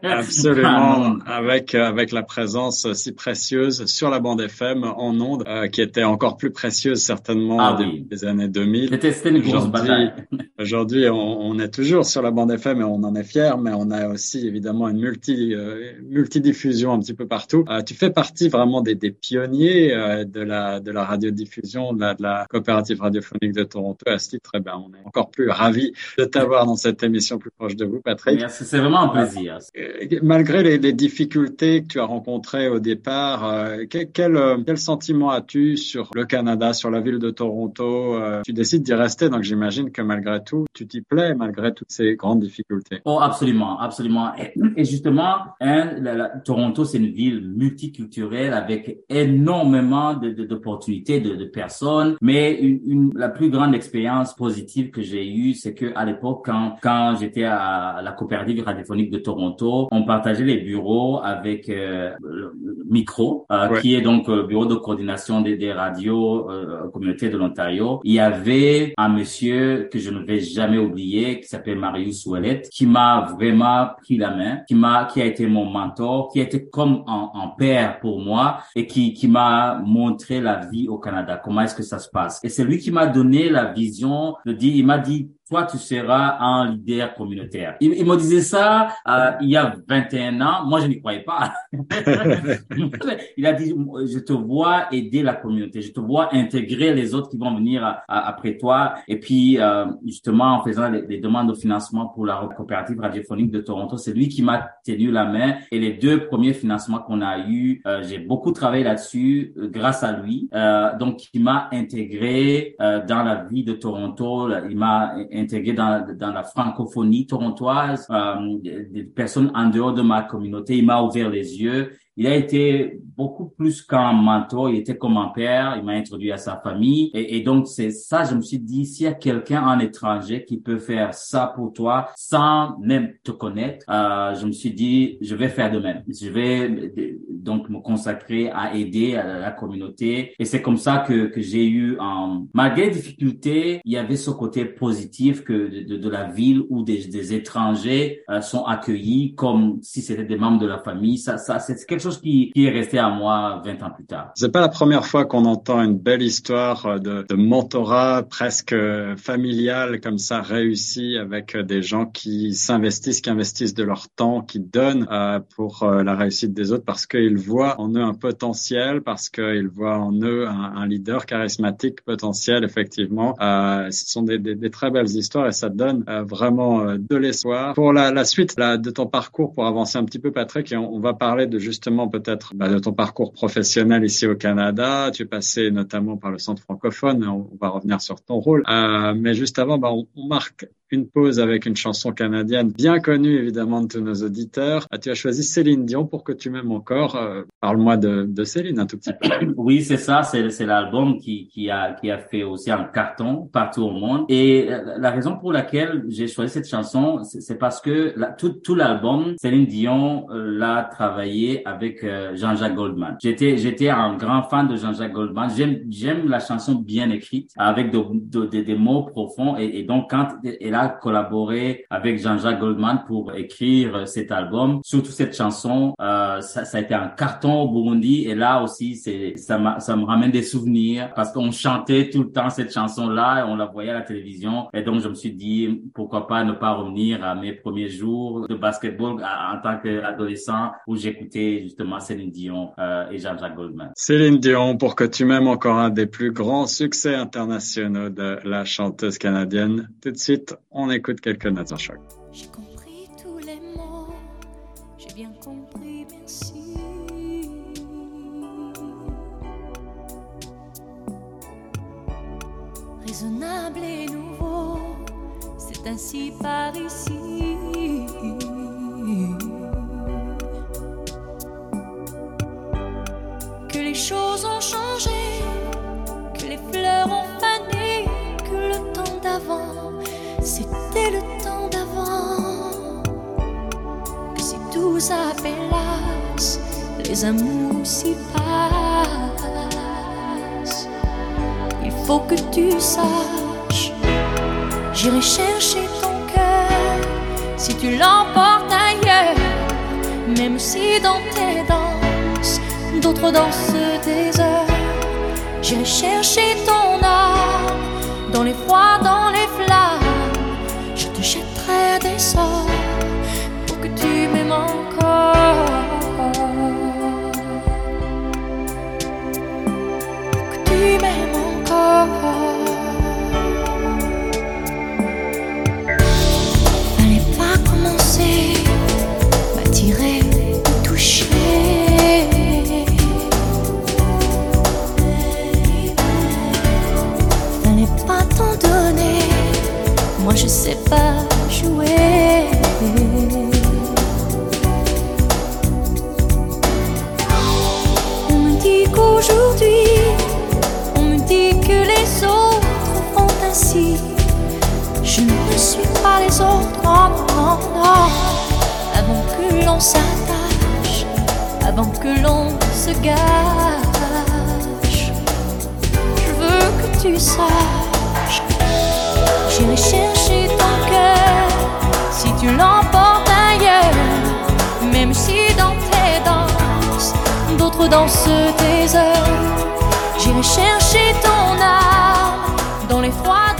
Absolument, avec euh, avec la présence si précieuse sur la bande FM en ondes, euh, qui était encore plus précieuse certainement Ah oui. des années 2000. C'était une grosse bataille. Aujourd'hui, on, on est toujours sur la bande FM et on en est fier, mais on a aussi évidemment une multi euh, multidiffusion un petit peu partout. Euh, tu fais partie vraiment des, des pionniers euh, de la de la radiodiffusion, de la, de la coopérative radiophonique de Toronto. À ce titre, eh ben, on est encore plus ravis de t'avoir dans cette émission plus proche de vous, Patrick. Merci, c'est vraiment un plaisir. Euh, Malgré les, les difficultés que tu as rencontrées au départ, quel, quel sentiment as-tu sur le Canada, sur la ville de Toronto Euh, Tu décides d'y rester, donc j'imagine que malgré tout, tu t'y plais malgré toutes ces grandes difficultés. Oh, absolument, absolument. Et, et justement, hein, la- la- Toronto, c'est une ville multiculturelle avec énormément de, de- d'opportunités, de, de personnes. Mais une, une- la plus grande expérience positive que j'ai eue, c'est que à l'époque, quand, quand j'étais à la coopérative radiophonique de Toronto, on partageait les bureaux avec euh, le le micro, euh, Ouais. qui est donc le bureau de coordination des, des radios euh, communauté de l'Ontario. Il y avait un monsieur que je ne vais jamais oublier, qui s'appelle Marius Ouellet, qui m'a vraiment pris la main, qui m'a, qui a été mon mentor, qui a été comme un, un père pour moi et qui, qui m'a montré la vie au Canada. Comment est-ce que ça se passe? Et c'est lui qui m'a donné la vision de dire, il m'a dit, toi, tu seras un leader communautaire. Il, il me disait ça euh, il y a 21 ans. Moi, je n'y croyais pas. il a dit, je te vois aider la communauté, je te vois intégrer les autres qui vont venir à- à- après toi. Et puis, euh, justement, en faisant les, les demandes de financement pour la coopérative radiophonique de Toronto, c'est lui qui m'a tenu la main. Et les deux premiers financements qu'on a eus, euh, j'ai beaucoup travaillé là-dessus euh, grâce à lui. Euh, donc, il m'a intégré euh, dans la vie de Toronto. Il m'a intégré dans, dans la francophonie torontoise, euh, des, personnes en dehors de ma communauté. Il m'a ouvert les yeux. Il a été beaucoup plus qu'un mentor, il était comme un père, il m'a introduit à sa famille. Et, donc, c'est ça, je me suis dit, s'il y a quelqu'un en étranger qui peut faire ça pour toi sans même te connaître, euh, je me suis dit, je vais faire de même. Je vais euh, donc me consacrer à aider à la communauté. Et c'est comme ça que, que j'ai eu, un... malgré les difficultés, il y avait ce côté positif que de, de, de la ville où des, des étrangers euh, sont accueillis comme si c'était des membres de la famille. Ça, ça, c'est quelque chose qui, est resté à moi 20 ans plus tard. C'est pas la première fois qu'on entend une belle histoire de, de mentorat presque familial comme ça réussi avec des gens qui s'investissent, qui investissent de leur temps, qui donnent euh, pour euh, la réussite des autres parce qu'ils voient en eux un potentiel, parce qu'ils voient en eux un, un leader charismatique potentiel. Effectivement, euh, ce sont des, des, des, très belles histoires et ça donne euh, vraiment euh, de l'espoir pour la, la suite de ton parcours. Pour avancer un petit peu, Patrick, et on va parler de justement peut-être bah, de ton parcours professionnel ici au Canada. Tu es passé notamment par le centre francophone. On, va revenir sur ton rôle. Euh, mais juste avant, bah, on, marque une pause avec une chanson canadienne bien connue évidemment de tous nos auditeurs. Ah, tu as choisi Céline Dion pour que tu m'aimes encore. Euh, parle-moi de, de, Céline un tout petit peu. Oui, c'est ça. C'est l'album qui, qui, a, qui a fait aussi un carton partout au monde. Et la raison pour laquelle j'ai choisi cette chanson, c'est parce que la, tout, tout l'album, Céline Dion euh, l'a travaillé avec euh, Jean-Jacques Goldman. J'étais j'étais un grand fan de Jean-Jacques Goldman. J'aime j'aime la chanson bien écrite avec de, de, des mots profonds et, et, donc quand elle a collaboré avec Jean-Jacques Goldman pour écrire cet album, surtout cette chanson, euh, ça, ça, a été un carton au Burundi et là aussi c'est ça, ça me ramène des souvenirs parce qu'on chantait tout le temps cette chanson là et on la voyait à la télévision et donc je me suis dit pourquoi pas ne pas revenir à mes premiers jours de basketball en tant qu'adolescent où j'écoutais justement Céline Dion euh, et Jean-Jacques Goldman. Céline Dion, pour que tu m'aimes encore un des plus grands succès internationaux de la chanteuse canadienne. Tout de suite, on écoute quelques notes en choc. J'ai compris tous les mots, j'ai bien compris, merci. Raisonnable et nouveau, c'est ainsi par ici. Que les choses ont changé, que les fleurs ont fané, que le temps d'avant, c'était le temps d'avant. Que si tout s'appelasse, les amours s'y passent. Il faut que tu saches, j'irai chercher ton cœur si tu l'emportes ailleurs, même si dans tes danses, d'autres dansent des heures. J'irai chercher ton âme dans les froids, je veux que tu saches. J'irai chercher ton cœur si tu l'emportes ailleurs, même si dans tes danses, d'autres dansent tes heures. J'irai chercher ton âme dans les froids,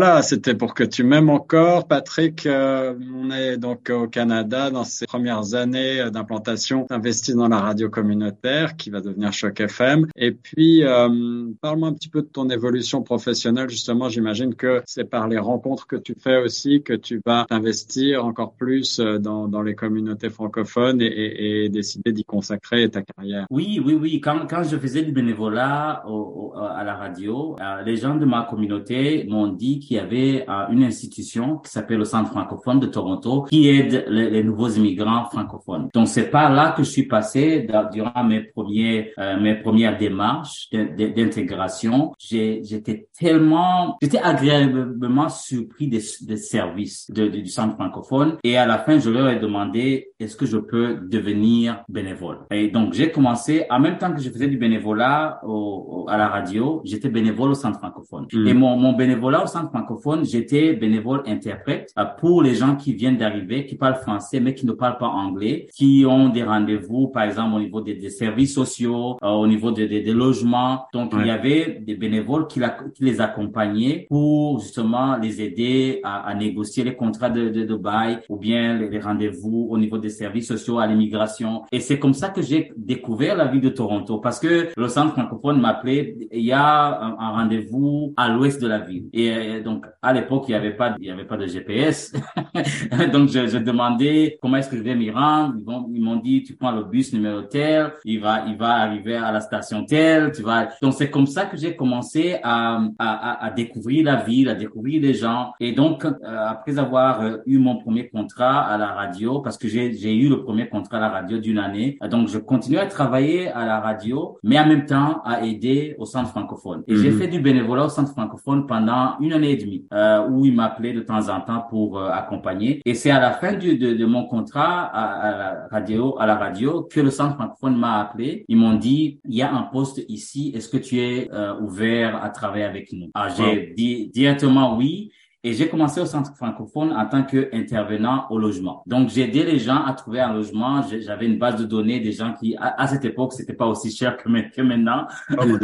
Voilà, c'était pour que tu m'aimes encore, Patrick. Euh, on est donc au Canada dans ces premières années euh, d'implantation, investi dans la radio communautaire qui va devenir Choc FM. Et puis, euh, parle-moi un petit peu de ton évolution professionnelle. Justement, j'imagine que c'est par les rencontres que tu fais aussi que tu vas t'investir encore plus euh, dans, dans les communautés francophones et, et, et décider d'y consacrer ta carrière. Oui, oui, oui. Quand, quand je faisais du bénévolat au, au, à la radio, euh, les gens de ma communauté m'ont dit qu'il y avait euh, une institution qui s'appelle le Centre francophone de Toronto qui aide les, les nouveaux immigrants francophones. Donc c'est par là que je suis passé dans- durant mes premiers euh, mes premières démarches d'in- d'in- d'intégration. J'étais tellement j'étais agréablement surpris des, des services de- de- du Centre francophone et à la fin je leur ai demandé est-ce que je peux devenir bénévole? Et donc j'ai commencé en même temps que je faisais du bénévolat au, au- à la radio, j'étais bénévole au Centre francophone. Mm. Et mon, mon bénévolat au Centre francophone, j'étais bénévole interprète euh, pour les gens qui viennent d'arriver, qui parlent français mais qui ne parlent pas anglais, qui ont des rendez-vous, par exemple au niveau des, des services sociaux, euh, au niveau des, des, des logements. Donc Ouais. il y avait des bénévoles qui, la- qui les accompagnaient pour justement les aider à, à négocier les contrats de, de, de bail ou bien les, les rendez-vous au niveau des services sociaux à l'immigration. Et c'est comme ça que j'ai découvert la ville de Toronto parce que le centre francophone m'appelait, il y a un, un rendez-vous à l'ouest de la ville. Et euh, Donc à l'époque, il y avait pas, il y avait pas de GPS. donc je, je demandais comment est-ce que je vais m'y rendre? Ils, m'ont dit tu prends le bus numéro tel, il va, il va arriver à la station telle. Tu vas. Donc c'est comme ça que j'ai commencé à, à, à, découvrir la ville, à découvrir les gens. Et donc euh, après avoir euh, eu mon premier contrat à la radio, parce que j'ai j'ai eu le premier contrat à la radio d'une année, donc je continue à travailler à la radio, mais en même temps à aider au centre francophone. Et j'ai Mhm. fait du bénévolat au centre francophone pendant une année et demie, euh, où il m'appelait de temps en temps pour euh, accompagner. Et c'est à la fin du, de, de mon contrat à, à la radio, à la radio, que le centre francophone m'a appelé. Ils m'ont dit, il y a un poste ici, est-ce que tu es euh, ouvert à travailler avec nous? Ah, j'ai dit directement oui. Et j'ai commencé au centre francophone en tant qu'intervenant au logement. Donc, j'ai aidé les gens à trouver un logement. J'avais une base de données des gens qui, à, à cette époque, c'était pas aussi cher que, ma- que maintenant. Dieu.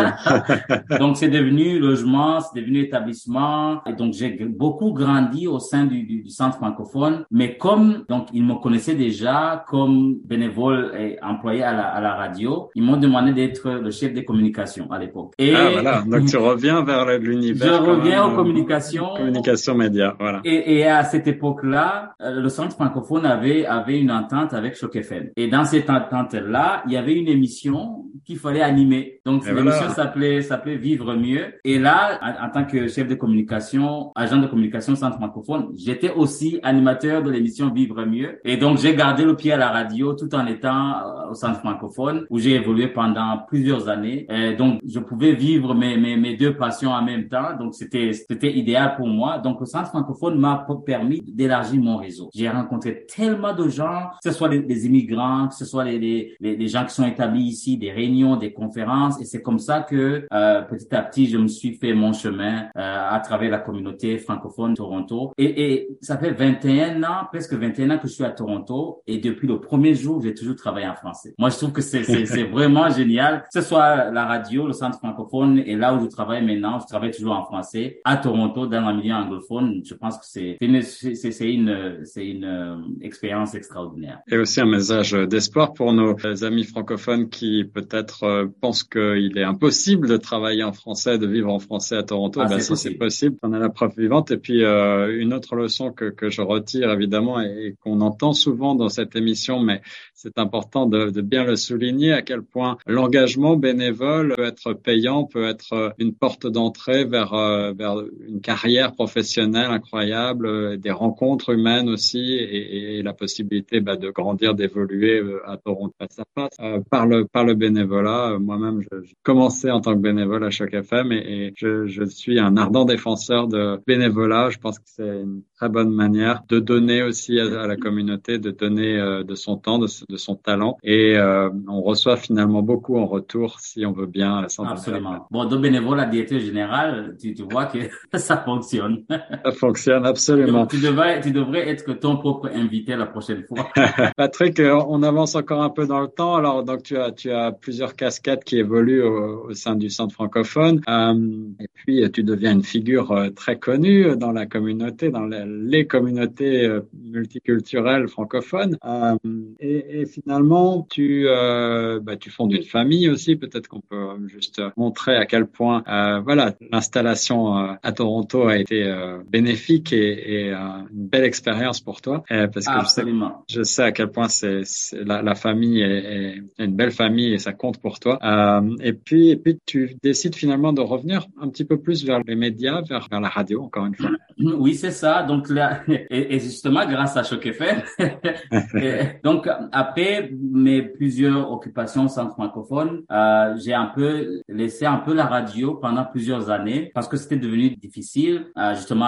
donc, c'est devenu logement, c'est devenu établissement. Et donc, j'ai beaucoup grandi au sein du, du, du centre francophone. Mais comme, donc, ils me connaissaient déjà comme bénévole et employé à la, à la radio, ils m'ont demandé d'être le chef des communications à l'époque. Et Ah, voilà. Donc, tu reviens vers je l'univers. quand reviens aux communications. Communication média, voilà. Et, et à cette époque-là, euh, le centre francophone avait avait une entente avec Choc FM. Et dans cette entente-là, il y avait une émission qu'il fallait animer. Donc l'émission voilà. s'appelait s'appelait Vivre mieux. Et là, en, en tant que chef de communication, agent de communication centre francophone, j'étais aussi animateur de l'émission Vivre mieux. Et donc j'ai gardé le pied à la radio tout en étant euh, au centre francophone où j'ai évolué pendant plusieurs années. Et donc je pouvais vivre mes mes, mes deux passions en même temps. Donc c'était c'était idéal pour moi. Donc le centre francophone m'a permis d'élargir mon réseau. J'ai rencontré tellement de gens, que ce soit les, les immigrants, que ce soit les, les, les, gens qui sont établis ici, des réunions, des conférences. Et c'est comme ça que euh, petit à petit, je me suis fait mon chemin euh, à travers la communauté francophone de Toronto. Et, et ça fait 21 ans, presque 21 ans que je suis à Toronto. Et depuis le premier jour, j'ai toujours travaillé en français. Moi, je trouve que c'est vraiment génial. Que ce soit la radio, le centre francophone, et là où je travaille maintenant, je travaille toujours en français. À Toronto, dans un milieu anglophone, je pense que c'est une, c'est c'est une, c'est une euh, expérience extraordinaire. Et aussi un message d'espoir pour nos amis francophones qui peut-être euh, pensent qu'il est impossible de travailler en français, de vivre en français à Toronto. Ah, ben, si c'est possible. on a la preuve vivante. Et puis euh, une autre leçon que, que je retire évidemment et, et qu'on entend souvent dans cette émission, mais c'est important de, de bien le souligner, à quel point l'engagement bénévole peut être payant, peut être une porte d'entrée vers, vers une carrière professionnelle incroyable, euh, des rencontres humaines aussi et, et la possibilité bah, de grandir, d'évoluer euh, à Toronto. Ça passe euh, par le par le bénévolat. Moi-même, je- j'ai commencé en tant que bénévole à Choc FM et, et je, je suis un ardent défenseur de bénévolat. Je pense que c'est une très bonne manière de donner aussi à, à la communauté, de donner euh, de son temps, de, de son talent et euh, on reçoit finalement beaucoup en retour si on veut bien à la santé. Absolument. Bon, de bénévole à directeur général, tu, tu vois que ça fonctionne. Ça fonctionne absolument. tu devrais, tu devrais être ton propre invité la prochaine fois. Patrick, euh, on avance encore un peu dans le temps. Alors, donc tu as tu as plusieurs casquettes qui évoluent au, au sein du centre francophone, Euh, et puis euh, tu deviens une figure très connue dans la communauté, dans les, les communautés multiculturelles francophones. Euh, et, et finalement, tu euh, bah, tu fondes une famille aussi. Peut-être qu'on peut juste montrer à quel point, voilà, l'installation à Toronto a été bénéfique et, et euh, une belle expérience pour toi, Euh, parce que je sais Absolument. je sais à quel point c'est la, la famille est, une belle famille et ça compte pour toi. Euh, et puis et puis tu décides finalement de revenir un petit peu plus vers les médias, vers, vers la radio encore une fois. Oui, c'est ça. Donc là, et, et justement, grâce à Choc FM. Donc après mes plusieurs occupations centre francophone, euh, j'ai un peu laissé un peu la radio pendant plusieurs années parce que c'était devenu difficile. Euh, justement,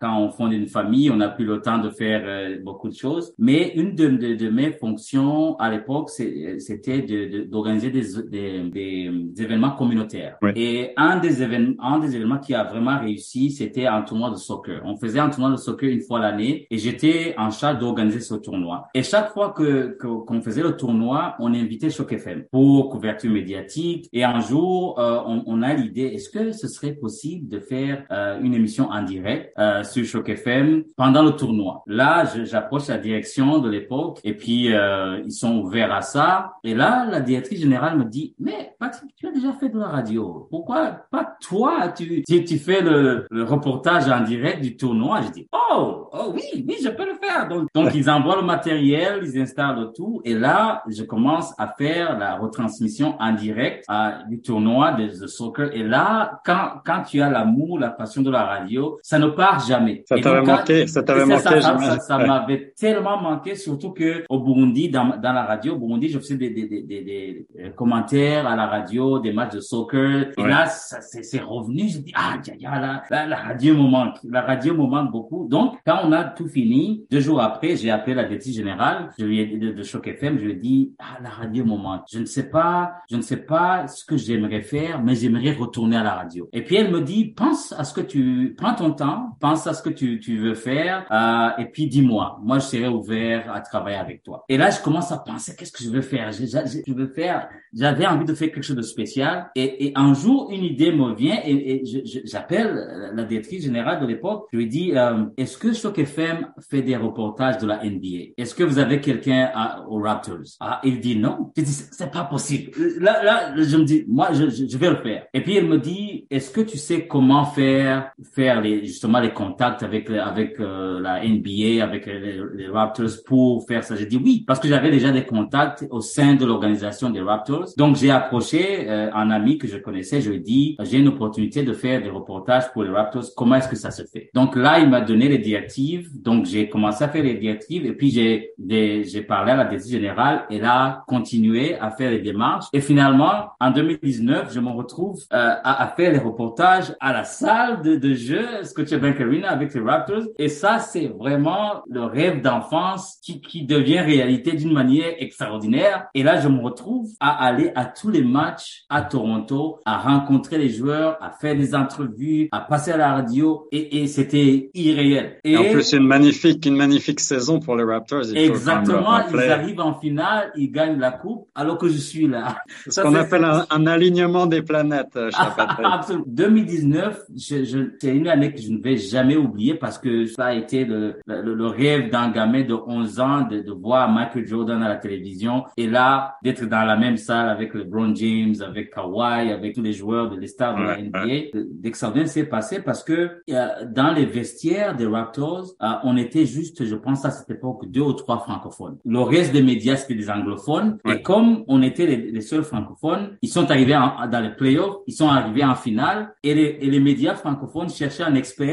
quand on fonde une famille, on n'a plus le temps de faire euh, beaucoup de choses. Mais une de, de, de mes fonctions à l'époque, c'est- c'était de- de- d'organiser des, des, des, événements communautaires. Oui. Et un des événements, un des événements qui a vraiment réussi, c'était un tournoi de soccer. On faisait un tournoi de soccer une fois l'année et j'étais en charge d'organiser ce tournoi. Et chaque fois que qu'on faisait le tournoi, on invitait Choc FM pour couverture médiatique. Et un jour, euh, on, on a l'idée, est-ce que ce serait possible de faire euh, une émission en direct? Direct euh, sur Choc FM pendant le tournoi. Là, j'approche la direction de l'époque et puis euh, ils sont ouverts à ça. Et là, la directrice générale me dit, mais Patrick, tu as déjà fait de la radio. Pourquoi pas toi Tu, tu, tu fais le, le reportage en direct du tournoi. Je dis, oh, oh oui, oui, je peux le faire. Donc, donc ils envoient le matériel, ils installent le tout. Et là, je commence à faire la retransmission en direct euh, du tournoi de, de soccer. Et là, quand, quand tu as l'amour, la passion de la radio, ça ne part jamais. Ça t'avait manqué, ça t'avait manqué, ça, ça, ça Ouais. m'avait tellement manqué, surtout que au Burundi, dans, dans la radio, au Burundi, je faisais des, des, des, des, des, euh, commentaires à la radio, des matchs de soccer. Et Ouais. là, ça c'est revenu. Je dis ah, ya, ya, la, la, la radio me manque. La radio me manque beaucoup. Donc, quand on a tout fini, deux jours après, j'ai appelé la directrice générale. Je lui ai dit de, de Choc FM. Je lui ai dit ah, la radio me manque. Je ne sais pas, je ne sais pas ce que j'aimerais faire, mais j'aimerais retourner à la radio. Et puis elle me dit pense à ce que tu prends ton temps, pense à ce que tu, tu veux faire, euh, et puis dis-moi. Moi, je serai ouvert à travailler avec toi. Et là, je commence à penser qu'est-ce que je veux faire? Je, je, veux faire. J'avais envie de faire quelque chose de spécial. Et, et un jour, une idée me vient et, et j'appelle la directrice générale de l'époque. Je lui dis euh, est-ce que Choc FM fait des reportages de la NBA Est-ce que vous avez quelqu'un à- aux Raptors? Ah, il dit non. Je dis c'est pas possible. Là, là, je me dis moi, je, je vais le faire. Et puis elle me dit est-ce que tu sais comment faire faire les justement les contacts avec avec euh, la NBA, avec les, les Raptors pour faire ça J'ai dit oui parce que j'avais déjà des contacts au sein de l'organisation des Raptors. Donc j'ai approché euh, un ami que je connaissais. Je lui ai dit j'ai une opportunité de faire des reportages pour les Raptors. Comment est-ce que ça se fait? Donc là il m'a donné les directives. Donc j'ai commencé à faire les directives et puis j'ai j'ai parlé à la directrice générale et là continué à faire les démarches. Et finalement en 2019 je me retrouve euh, à, à faire les reportages à la salle de, de jeu Scotiabank Arena avec les Raptors. Et ça c'est vraiment le rêve d'enfance qui, qui devient réalité d'une manière extraordinaire. Et là je me retrouve à aller à tous les matchs à Toronto, à rencontrer les joueurs, à faire des entrevues, à passer à la radio et, et c'était irréel. Et en plus, une magnifique, une magnifique saison pour les Raptors. il Exactement, ils arrivent en finale, ils gagnent la coupe, alors que je suis là. C'est ce qu'on c'est- appelle un, un alignement des planètes, euh. Absolument. 2019, je, je, c'est une année que je ne vais jamais oublier parce que ça a été le, le, le rêve d'un gamin de 11 ans de, de voir Michael Jordan à la télévision et là, d'être dans la même salle avec LeBron James, avec Kawhi, avec tous les joueurs de les stars de la NBA. D'extraordinaire s'est passé parce que euh, dans les vestiaires des Raptors, euh, on était juste, je pense à cette époque, deux ou trois francophones. Le reste des médias, c'était des anglophones. Et comme on était les, les seuls francophones, ils sont arrivés en- dans les playoffs, ils sont arrivés en finale et les, et les médias francophones cherchaient un expert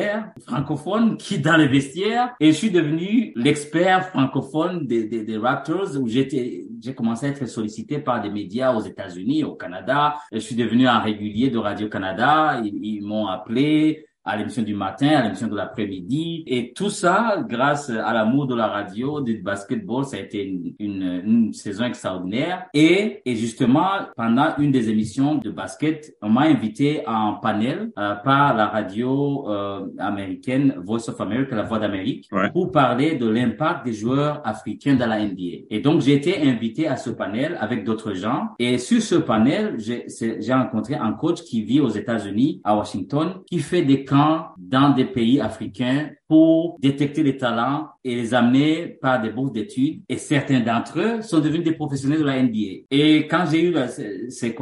francophone qui dans les vestiaires et je suis devenu l'expert francophone des, des, des Raptors où j'étais, j'ai commencé à être sollicité par des médias aux États-Unis, au Canada. Et je suis devenu un régulier de Radio-Canada. Ils, ils m'ont appelé à l'émission du matin, à l'émission de l'après-midi. Et tout ça, grâce à l'amour de la radio, du basketball, ça a été une, une, une saison extraordinaire. Et, et justement, pendant une des émissions de basket, on m'a invité en panel euh, par la radio euh, américaine Voice of America, la voix d'Amérique, Ouais. pour parler de l'impact des joueurs africains dans la NBA. Et donc, j'ai été invité à ce panel avec d'autres gens. Et sur ce panel, j'ai rencontré un coach qui vit aux États-Unis, à Washington, qui fait des camps dans des pays africains pour détecter les talents et les amener par des bourses d'études. Et certains d'entre eux sont devenus des professionnels de la NBA. Et quand j'ai eu la- ces, ces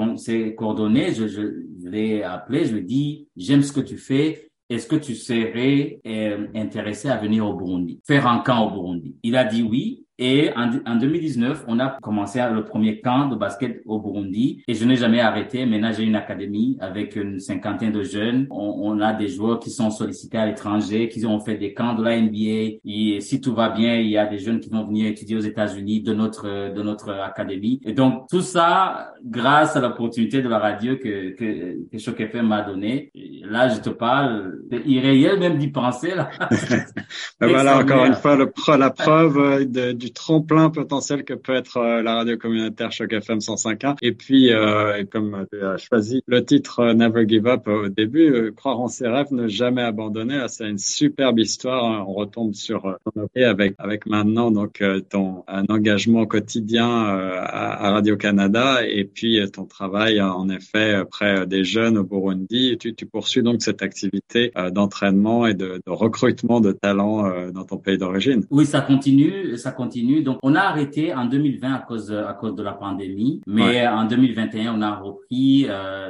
coordonnées, je, je, je l'ai appelé, je lui ai dit, j'aime ce que tu fais. Est-ce que tu serais euh, intéressé à venir au Burundi, faire un camp au Burundi? Il a dit oui. Et en, en 2019, on a commencé le premier camp de basket au Burundi et je n'ai jamais arrêté. Maintenant, j'ai une académie avec une cinquantaine de jeunes. On, on a des joueurs qui sont sollicités à l'étranger, qui ont fait des camps de la NBA. Et si tout va bien, il y a des jeunes qui vont venir étudier aux États-Unis de notre de notre académie. Et donc tout ça, grâce à l'opportunité de la radio que que, que Choc FM m'a donné. Là, je te parle, c'est irréel même d'y penser là. Ben voilà, encore une fois, le la preuve euh, de- du tremplin potentiel que peut être euh, la radio communautaire Choc FM 105.1. Et puis, euh, comme tu as choisi le titre euh, Never Give Up au début, croire en ses rêves, ne jamais abandonner. Là, C'est une superbe histoire. hein. On retombe sur euh, EP avec avec maintenant donc euh, ton un engagement quotidien euh, à, à Radio Canada et depuis ton travail, en effet, près des jeunes au Burundi. Tu, tu poursuis donc cette activité d'entraînement et de, de, recrutement de talents dans ton pays d'origine. Oui, ça continue, ça continue. Donc, on a arrêté en 2020 à cause à cause de la pandémie, mais en 2021, on a repris.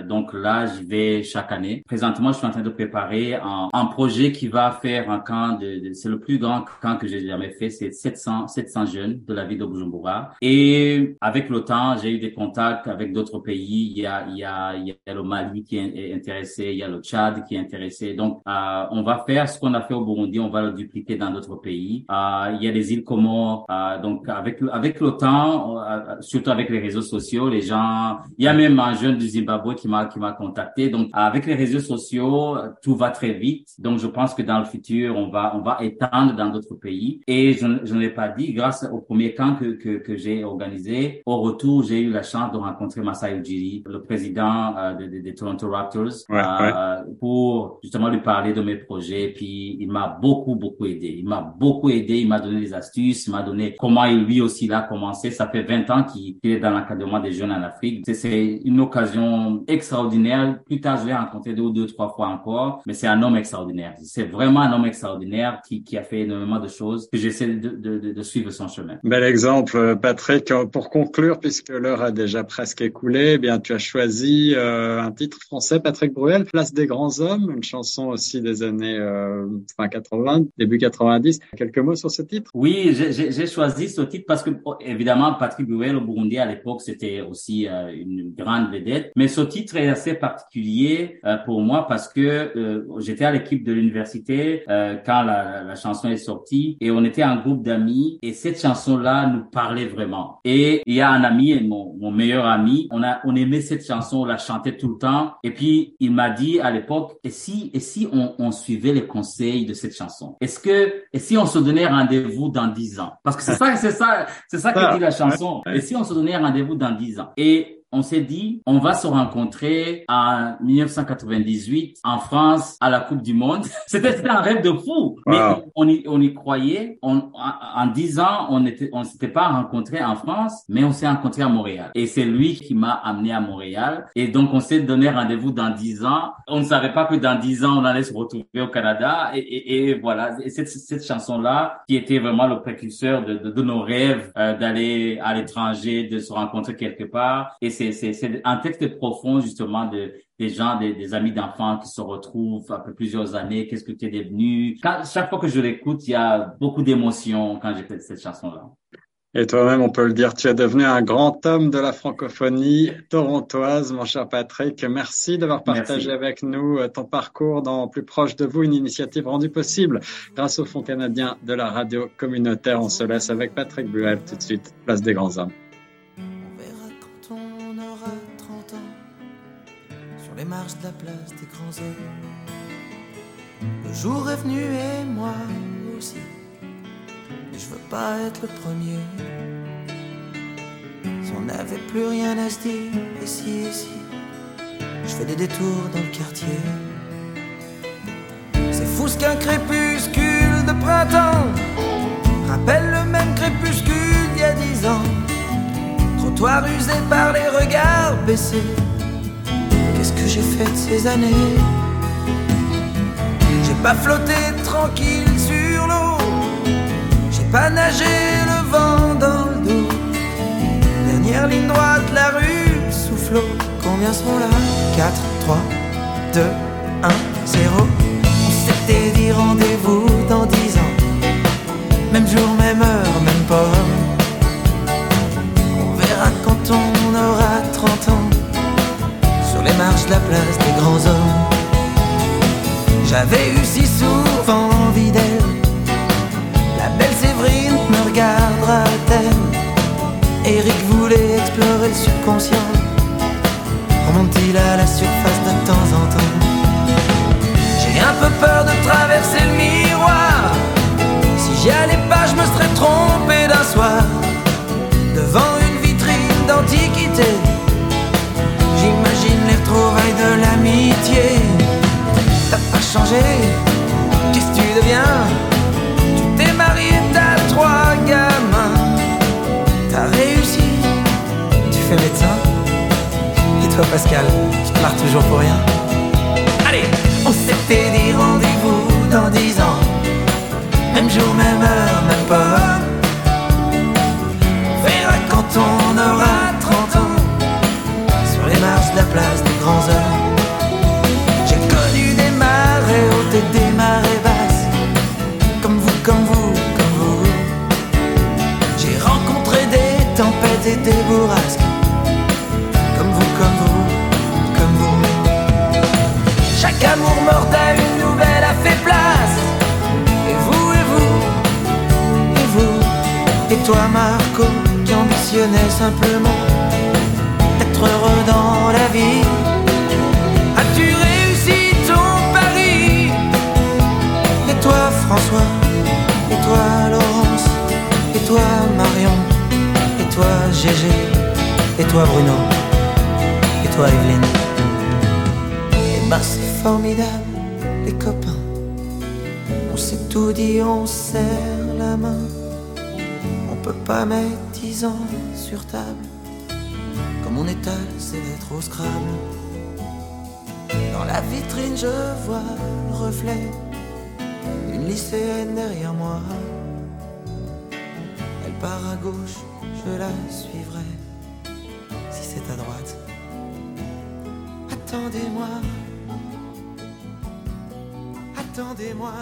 donc là, j'y vais chaque année. Présentement, je suis en train de préparer un, un projet qui va faire un camp de, de c'est le plus grand camp que j'ai jamais fait. C'est 700 700 jeunes de la ville de Bujumbura. Et avec le j'ai eu des contacts avec d'autres pays. Il y a, il y a, il y a le Mali qui est intéressé, il y a le Tchad qui est intéressé. Donc, euh, on va faire ce qu'on a fait au Burundi, on va le dupliquer dans d'autres pays. Euh, il y a des îles Comores. Euh, donc, avec avec le temps, euh, surtout avec les réseaux sociaux, les gens. Il y a même un jeune du Zimbabwe qui m'a qui m'a contacté. Donc, avec les réseaux sociaux, tout va très vite. Donc, je pense que dans le futur, on va on va étendre dans d'autres pays. Et je, je ne l'ai pas dit, grâce au premier camp que que, que j'ai organisé, au retour, j'ai eu la chance de rencontrer Masai Ujiri, le président euh, des de, de Toronto Raptors, ouais, euh, ouais. pour justement lui parler de mes projets. Puis, il m'a beaucoup beaucoup aidé. Il m'a beaucoup aidé. Il m'a donné des astuces. Il m'a donné comment il lui aussi l'a commencé. Ça fait 20 ans qu'il est dans l'encadrement des jeunes en Afrique. C'est une occasion extraordinaire. Plus tard, je l'ai rencontré deux ou deux, trois fois encore. Mais c'est un homme extraordinaire. C'est vraiment un homme extraordinaire qui, qui a fait énormément de choses que j'essaie de, de, de, de, suivre son chemin. Bel exemple, Patrick. Pour conclure, puisque l'heure a déjà presque écoulé, eh bien, tu as choisi euh, un titre français, Patrick Bruel, Place des grands hommes, une chanson aussi des années euh, fin 80, début 90. Quelques mots sur ce titre? Oui, j'ai choisi ce titre parce que, évidemment, Patrick Bruel au Burundi à l'époque, c'était aussi euh, une grande vedette. Mais ce titre est assez particulier euh, pour moi parce que euh, j'étais à l'équipe de l'université euh, quand la, la, chanson est sortie et on était un groupe d'amis et cette chanson-là nous parlait vraiment. Et il y a un ami, mon, mon meilleur ami, on a on aimait cette chanson, on la chantait tout le temps. Et puis il m'a dit à l'époque, et si et si on, on suivait les conseils de cette chanson? Est-ce que et si on se donnait rendez-vous dans dix ans? Parce que c'est ça, c'est ça, c'est ça que dit la chanson. Et si on se donnait rendez-vous dans dix ans? Et on s'est dit, on va se rencontrer en 1998 en France à la Coupe du Monde. C'était un rêve de fou, mais wow. on, y, on y croyait. On, en dix ans, on était, on s'était pas rencontré en France, mais on s'est rencontré à Montréal. Et c'est lui qui m'a amené à Montréal. Et donc, on s'est donné rendez-vous dans dix ans. On ne savait pas que dans dix ans, on allait se retrouver au Canada. Et, et, et voilà. Et cette, cette chanson-là, qui était vraiment le précurseur de, de, de nos rêves euh, d'aller à l'étranger, de se rencontrer quelque part. Et c'est c'est un texte profond justement de des gens, des, des amis d'enfants qui se retrouvent après plusieurs années. Qu'est-ce que tu es devenu? Quand, Chaque fois que je l'écoute, il y a beaucoup d'émotions quand j'écoute cette chanson-là. Et toi-même, on peut le dire, tu es devenu un grand homme de la francophonie torontoise, mon cher Patrick. Merci d'avoir partagé Merci. avec nous ton parcours dans Plus proche de vous, une initiative rendue possible grâce au Fonds canadien de la radio communautaire. On se laisse avec Patrick Buell tout de suite, place des grands hommes. Les marches de la place des grands hommes. Le jour est venu et moi aussi. Mais je veux pas être le premier. Si on n'avait plus rien à se dire, ici, ici, je fais des détours dans le quartier. C'est fou ce qu'un crépuscule de printemps rappelle le même crépuscule d'il y a dix ans. Trottoir usé par les regards baissés j'ai fait de ces années. J'ai pas flotté tranquille sur l'eau. J'ai pas nagé le vent dans le dos. Dernière ligne droite, la rue souffle Combien seront là? 4, 3, 2, 1, 0 On s'était dit rendez-vous dans 10 ans. Même jour, même heure, même port la place des grands hommes. J'avais eu si souvent envie d'elle. La belle Séverine me regardera-t-elle? Eric voulait explorer le subconscient. Remonte-t-il à la surface de temps en temps? J'ai un peu peur de traverser le miroir. Si j'y allais pas, je me serais trompé d'un soir. Devant une vitrine d'antiquité. Retrouvailles de l'amitié. T'as pas changé, qu'est-ce que tu deviens? Tu t'es marié, t'as trois gamins. T'as réussi, tu fais médecin. toi Pascal, tu marres toujours pour rien Allez, on s'était dit rendez-vous dans dix ans. Même jour, même heure, même pas. La place des grands hommes. J'ai connu des marées hautes et des marées basses. Comme vous, comme vous, comme vous. J'ai rencontré des tempêtes et des bourrasques. Comme vous, comme vous, comme vous. Chaque amour mort à une nouvelle a fait place. Et vous, et vous, et vous, et toi Marco, qui ambitionnais simplement heureux dans la vie. As-tu réussi ton pari? Et toi François, et toi Laurence, et toi Marion, et toi Gégé, et toi Bruno, et toi Evelyne? Et ben c'est formidable, les copains. On s'est tout dit, on serre la main. On peut pas mettre dix ans sur table. Ses lettres au scrabble. Dans la vitrine, je vois le reflet d'une lycéenne derrière moi. Elle part à gauche, je la suivrai. Si c'est à droite, attendez-moi. Attendez-moi.